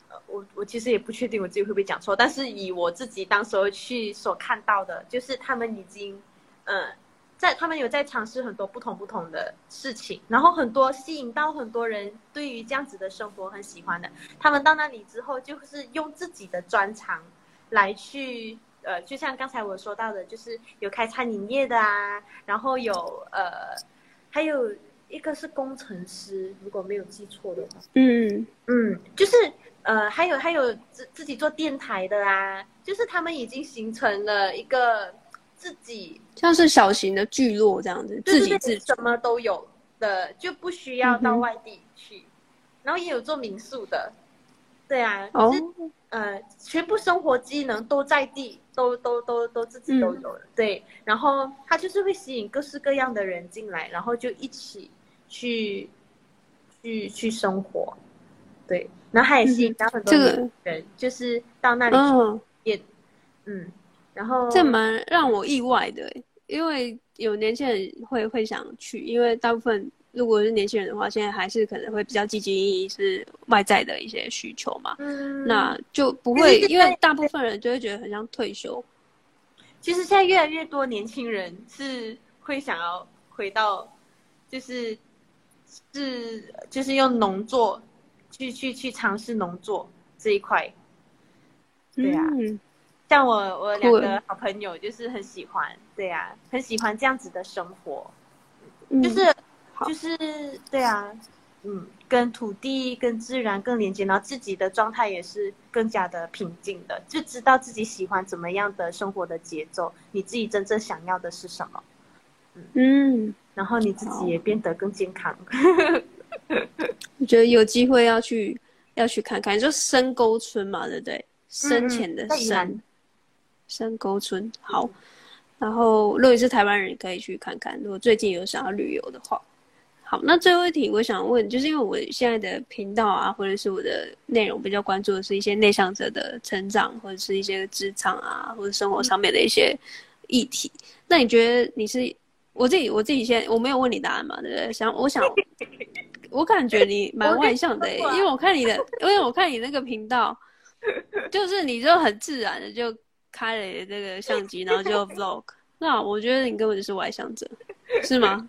呃，我我其实也不确定我自己会不会讲错，但是以我自己当时候去所看到的，就是他们已经，嗯。在他们有在尝试很多不同不同的事情，然后很多吸引到很多人对于这样子的生活很喜欢的。他们到那里之后，就是用自己的专长来去，呃，就像刚才我说到的，就是有开餐饮业的啊，然后有呃，还有一个是工程师，如果没有记错的话，嗯嗯，就是呃，还有还有自自己做电台的啊，就是他们已经形成了一个。自己像是小型的聚落这样子，自己什么都有的，就不需要到外地去。嗯、然后也有做民宿的，对啊，哦，呃，全部生活机能都在地，都都都都自己都有了，嗯，对。然后他就是会吸引各式各样的人进来，然后就一起去去去生活，对。然后他也吸引到很多人，嗯，就是到那里去也，嗯。嗯然后这蛮让我意外的，因为有年轻人会会想去，因为大部分如果是年轻人的话，现在还是可能会比较积极，是外在的一些需求嘛，嗯，那就不会，因为大部分人就会觉得很像退休。其实现在越来越多年轻人是会想要回到，就是是就是用农作去去去尝试农作这一块。对呀、啊，嗯、像我我两个好朋友就是很喜欢，对呀、啊，很喜欢这样子的生活，嗯、就是就是对啊，嗯，跟土地、跟自然更连接，然后自己的状态也是更加的平静的，就知道自己喜欢怎么样的生活的节奏，你自己真正想要的是什么，嗯，嗯。然后你自己也变得更健康。我觉得有机会要去要去看看，就深沟村嘛，对不对？深浅的深，深沟村好。然后，如果你是台湾人，可以去看看。如果最近有想要旅游的话，好。那最后一题，我想问，就是因为我现在的频道啊，或者是我的内容比较关注的是一些内向者的成长，或者是一些职场啊，或者生活上面的一些议题。嗯、那你觉得你是我自己？我自己现在我没有问你答案嘛，对不对？想，我想，我感觉你蛮外向的、欸，因为我看你的，因为我看你那个频道。就是你就很自然的就开了这个相机，然后就 vlog。那我觉得你根本就是外向者，是吗？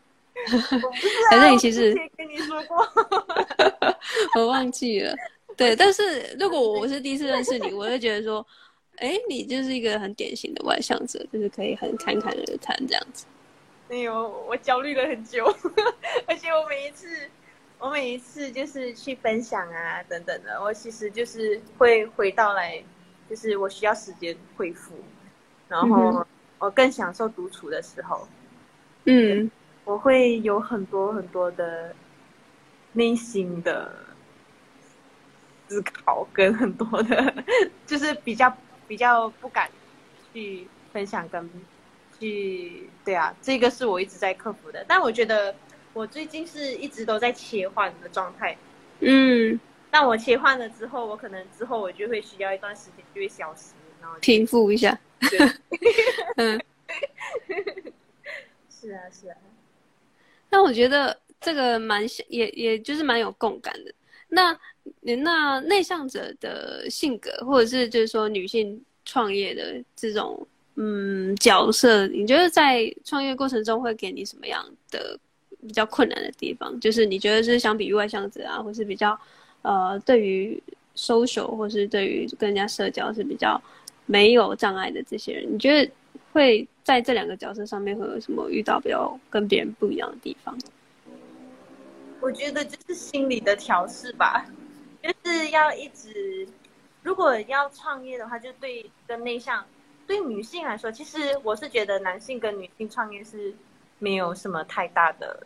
反正你其实跟你说过，我忘记了。对，但是如果我是第一次认识你，我会觉得说，哎、欸，你就是一个很典型的外向者，就是可以很侃侃而谈这样子。没有，我焦虑了很久，而且我每一次。我每一次就是去分享啊，等等的，我其实就是会回到来，就是我需要时间恢复，然后我更享受独处的时候，嗯，我会有很多很多的内心的思考，跟很多的，就是比较比较不敢去分享跟去，对啊，这个是我一直在克服的，但我觉得。我最近是一直都在切换的状态，嗯，但我切换了之后，我可能之后我就会需要一段时间就会消失，然后平复一下。对嗯，是啊，是啊。那我觉得这个蛮也也就是蛮有共感的。那那内向者的性格，或者是就是说女性创业的这种嗯角色，你觉得在创业过程中会给你什么样的？比较困难的地方，就是你觉得是相比于外向者啊，或是比较，呃，对于 social 或是对于跟人家社交是比较没有障碍的这些人，你觉得会在这两个角色上面会有什么遇到比较跟别人不一样的地方？我觉得就是心理的调试吧，就是要一直，如果要创业的话，就对跟内向，对女性来说，其实我是觉得男性跟女性创业是没有什么太大的。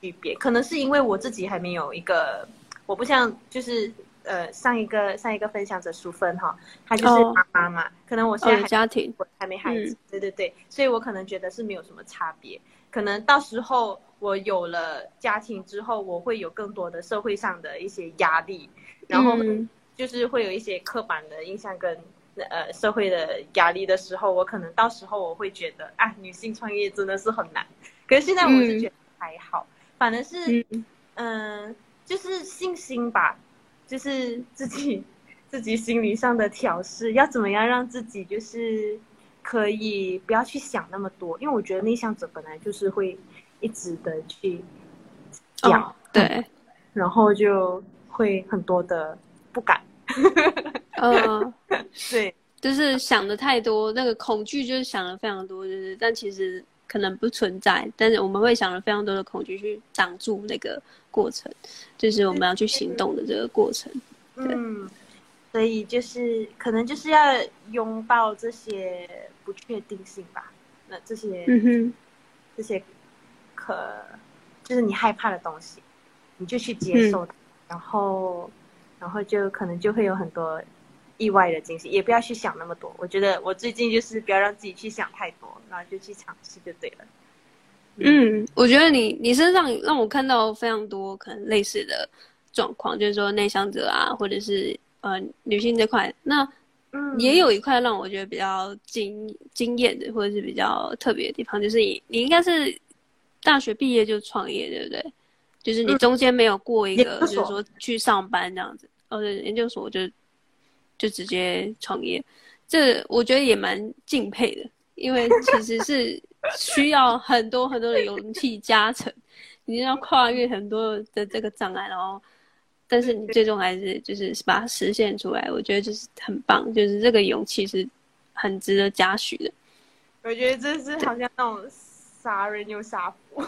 区别可能是因为我自己还没有一个，我不像就是呃上一个上一个分享者淑芬哈，她就是妈妈嘛，oh, 可能我现在还、oh, 家庭我还没孩子，嗯、对对对，所以我可能觉得是没有什么差别。可能到时候我有了家庭之后，我会有更多的社会上的一些压力，然后就是会有一些刻板的印象跟呃社会的压力的时候，我可能到时候我会觉得啊，女性创业真的是很难。可是现在我是觉得还好。嗯反正是，嗯、呃，就是信心吧，就是自己 自己心理上的调试，要怎么样让自己就是可以不要去想那么多，因为我觉得内向者本来就是会一直的去想，哦、对，然后就会很多的不敢，嗯，对，就是想的太多，那个恐惧就是想的非常多，就是但其实。可能不存在，但是我们会想了非常多的恐惧去挡住那个过程，就是我们要去行动的这个过程。对嗯，所以就是可能就是要拥抱这些不确定性吧。那这些，嗯哼，这些可就是你害怕的东西，你就去接受它，嗯、然后，然后就可能就会有很多。意外的惊喜，也不要去想那么多。我觉得我最近就是不要让自己去想太多，然后就去尝试就对了。嗯，我觉得你你身上让我看到非常多可能类似的状况，就是说内向者啊，或者是呃女性这块。那嗯，也有一块让我觉得比较惊惊艳的，或者是比较特别的地方，就是你你应该是大学毕业就创业，对不对？就是你中间没有过一个，嗯、就是说去上班这样子。哦，对，研究所就。就直接创业，这我觉得也蛮敬佩的，因为其实是需要很多很多的勇气加成，你要跨越很多的这个障碍，然后，但是你最终还是就是把它实现出来，我觉得就是很棒，就是这个勇气是很值得嘉许的。我觉得这是好像那种杀人又杀父。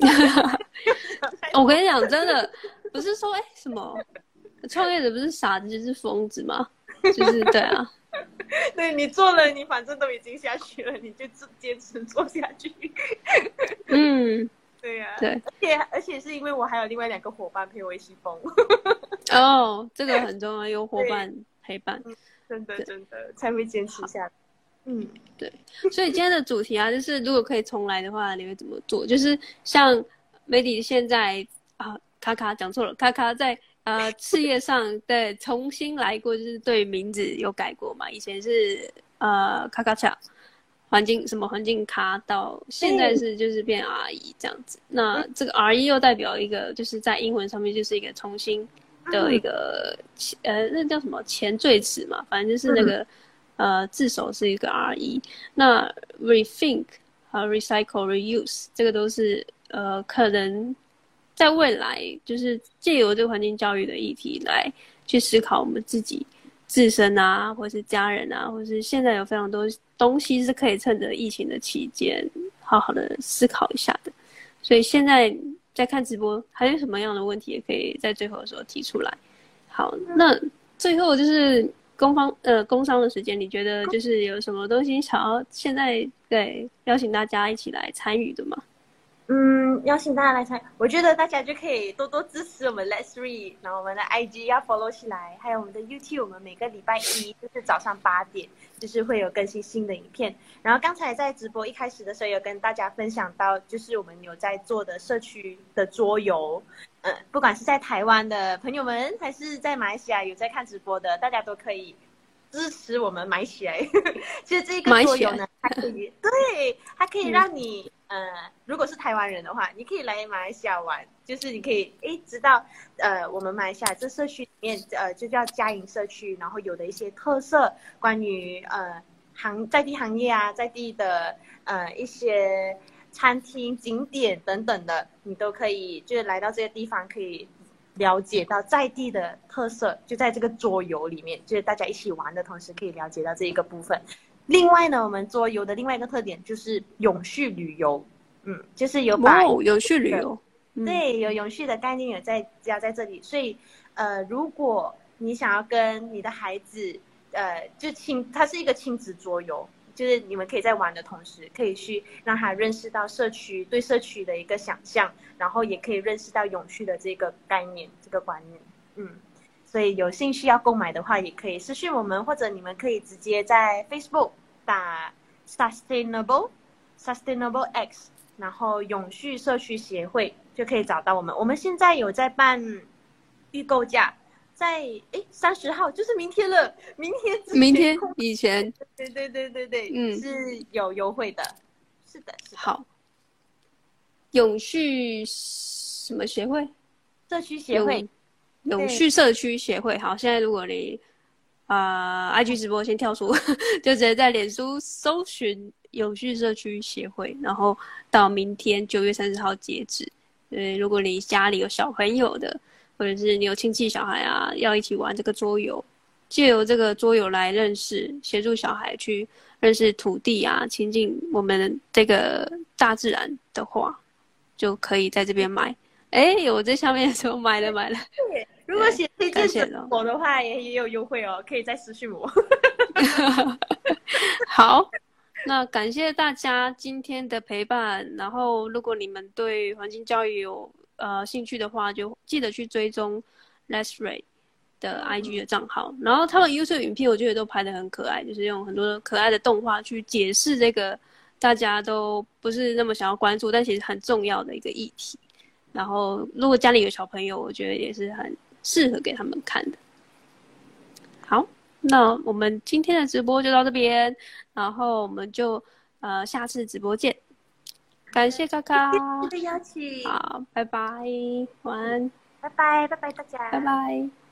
我跟你讲，真的不是说哎、欸、什么创业者不是傻子就是疯子吗？就是对啊。对，你做了，你反正都已经下去了，你就坚持做下去。嗯，对呀、啊，对，而且而且是因为我还有另外两个伙伴陪我一起疯。哦，这个很重要，有伙伴陪伴，真的真的才会坚持下来。嗯，对。所以今天的主题啊，就是如果可以重来的话，你会怎么做？就是像 Maddy 现在啊，卡卡讲错了，卡卡在。呃，事业上对重新来过，就是对名字有改过嘛？以前是呃卡卡恰，环境什么环境卡，到现在是就是变 RE 这样子。那这个 RE 又代表一个，就是在英文上面就是一个重新的一个、嗯、呃，那叫什么前缀词嘛？反正就是那个、嗯、呃字首是一个 RE。那 rethink 和 recycle reuse 这个都是呃可能。在未来，就是借由这个环境教育的议题来去思考我们自己自身啊，或是家人啊，或是现在有非常多东西是可以趁着疫情的期间好好的思考一下的。所以现在在看直播，还有什么样的问题也可以在最后的时候提出来。好，那最后就是工方呃工商的时间，你觉得就是有什么东西想要现在对邀请大家一起来参与的吗？嗯，邀请大家来参，我觉得大家就可以多多支持我们 Let's Read，然后我们的 IG 要 follow 起来，还有我们的 YouTube，我们每个礼拜一就是早上八点，就是会有更新新的影片。然后刚才在直播一开始的时候，有跟大家分享到，就是我们有在做的社区的桌游，嗯，不管是在台湾的朋友们，还是在马来西亚有在看直播的，大家都可以支持我们买起来。其实这个作用呢，它可以，对，它可以让你。呃，如果是台湾人的话，你可以来马来西亚玩，就是你可以诶知道，呃，我们马来西亚这社区里面，呃，就叫嘉营社区，然后有的一些特色，关于呃行在地行业啊，在地的呃一些餐厅、景点等等的，你都可以就是来到这些地方，可以了解到在地的特色，就在这个桌游里面，就是大家一起玩的同时，可以了解到这一个部分。另外呢，我们桌游的另外一个特点就是永续旅游，嗯，就是有把、哦、永续旅游，对，有永续的概念有在加在这里，所以呃，如果你想要跟你的孩子，呃，就亲，它是一个亲子桌游，就是你们可以在玩的同时，可以去让他认识到社区对社区的一个想象，然后也可以认识到永续的这个概念，这个观念，嗯。所以有兴趣要购买的话，也可以私讯我们，或者你们可以直接在 Facebook 打 Sustainable Sustainable X，然后永续社区协会就可以找到我们。我们现在有在办预购价，在诶三十号，就是明天了，明天明天以前，对对对对对，嗯，是有优惠的，是的，是的。好，永续什么协会？社区协会。永续社区协会，好，现在如果你啊、呃、IG 直播先跳出，就直接在脸书搜寻永续社区协会，然后到明天九月三十号截止。对，如果你家里有小朋友的，或者是你有亲戚小孩啊，要一起玩这个桌游，借由这个桌游来认识，协助小孩去认识土地啊，亲近我们这个大自然的话，就可以在这边买。哎，我在下面说买了买了。如果写推荐我的话，也也有优惠哦，可以再私信我。好，那感谢大家今天的陪伴。然后，如果你们对环境教育有呃兴趣的话，就记得去追踪 Let's Read 的 IG 的账号。嗯、然后他们 YouTube 影片，我觉得都拍的很可爱，就是用很多可爱的动画去解释这个大家都不是那么想要关注，但其实很重要的一个议题。然后，如果家里有小朋友，我觉得也是很。适合给他们看的。好，那我们今天的直播就到这边，然后我们就呃下次直播见。感谢卡卡，谢谢邀请。好，拜拜，晚安。拜拜，拜拜大家，拜拜。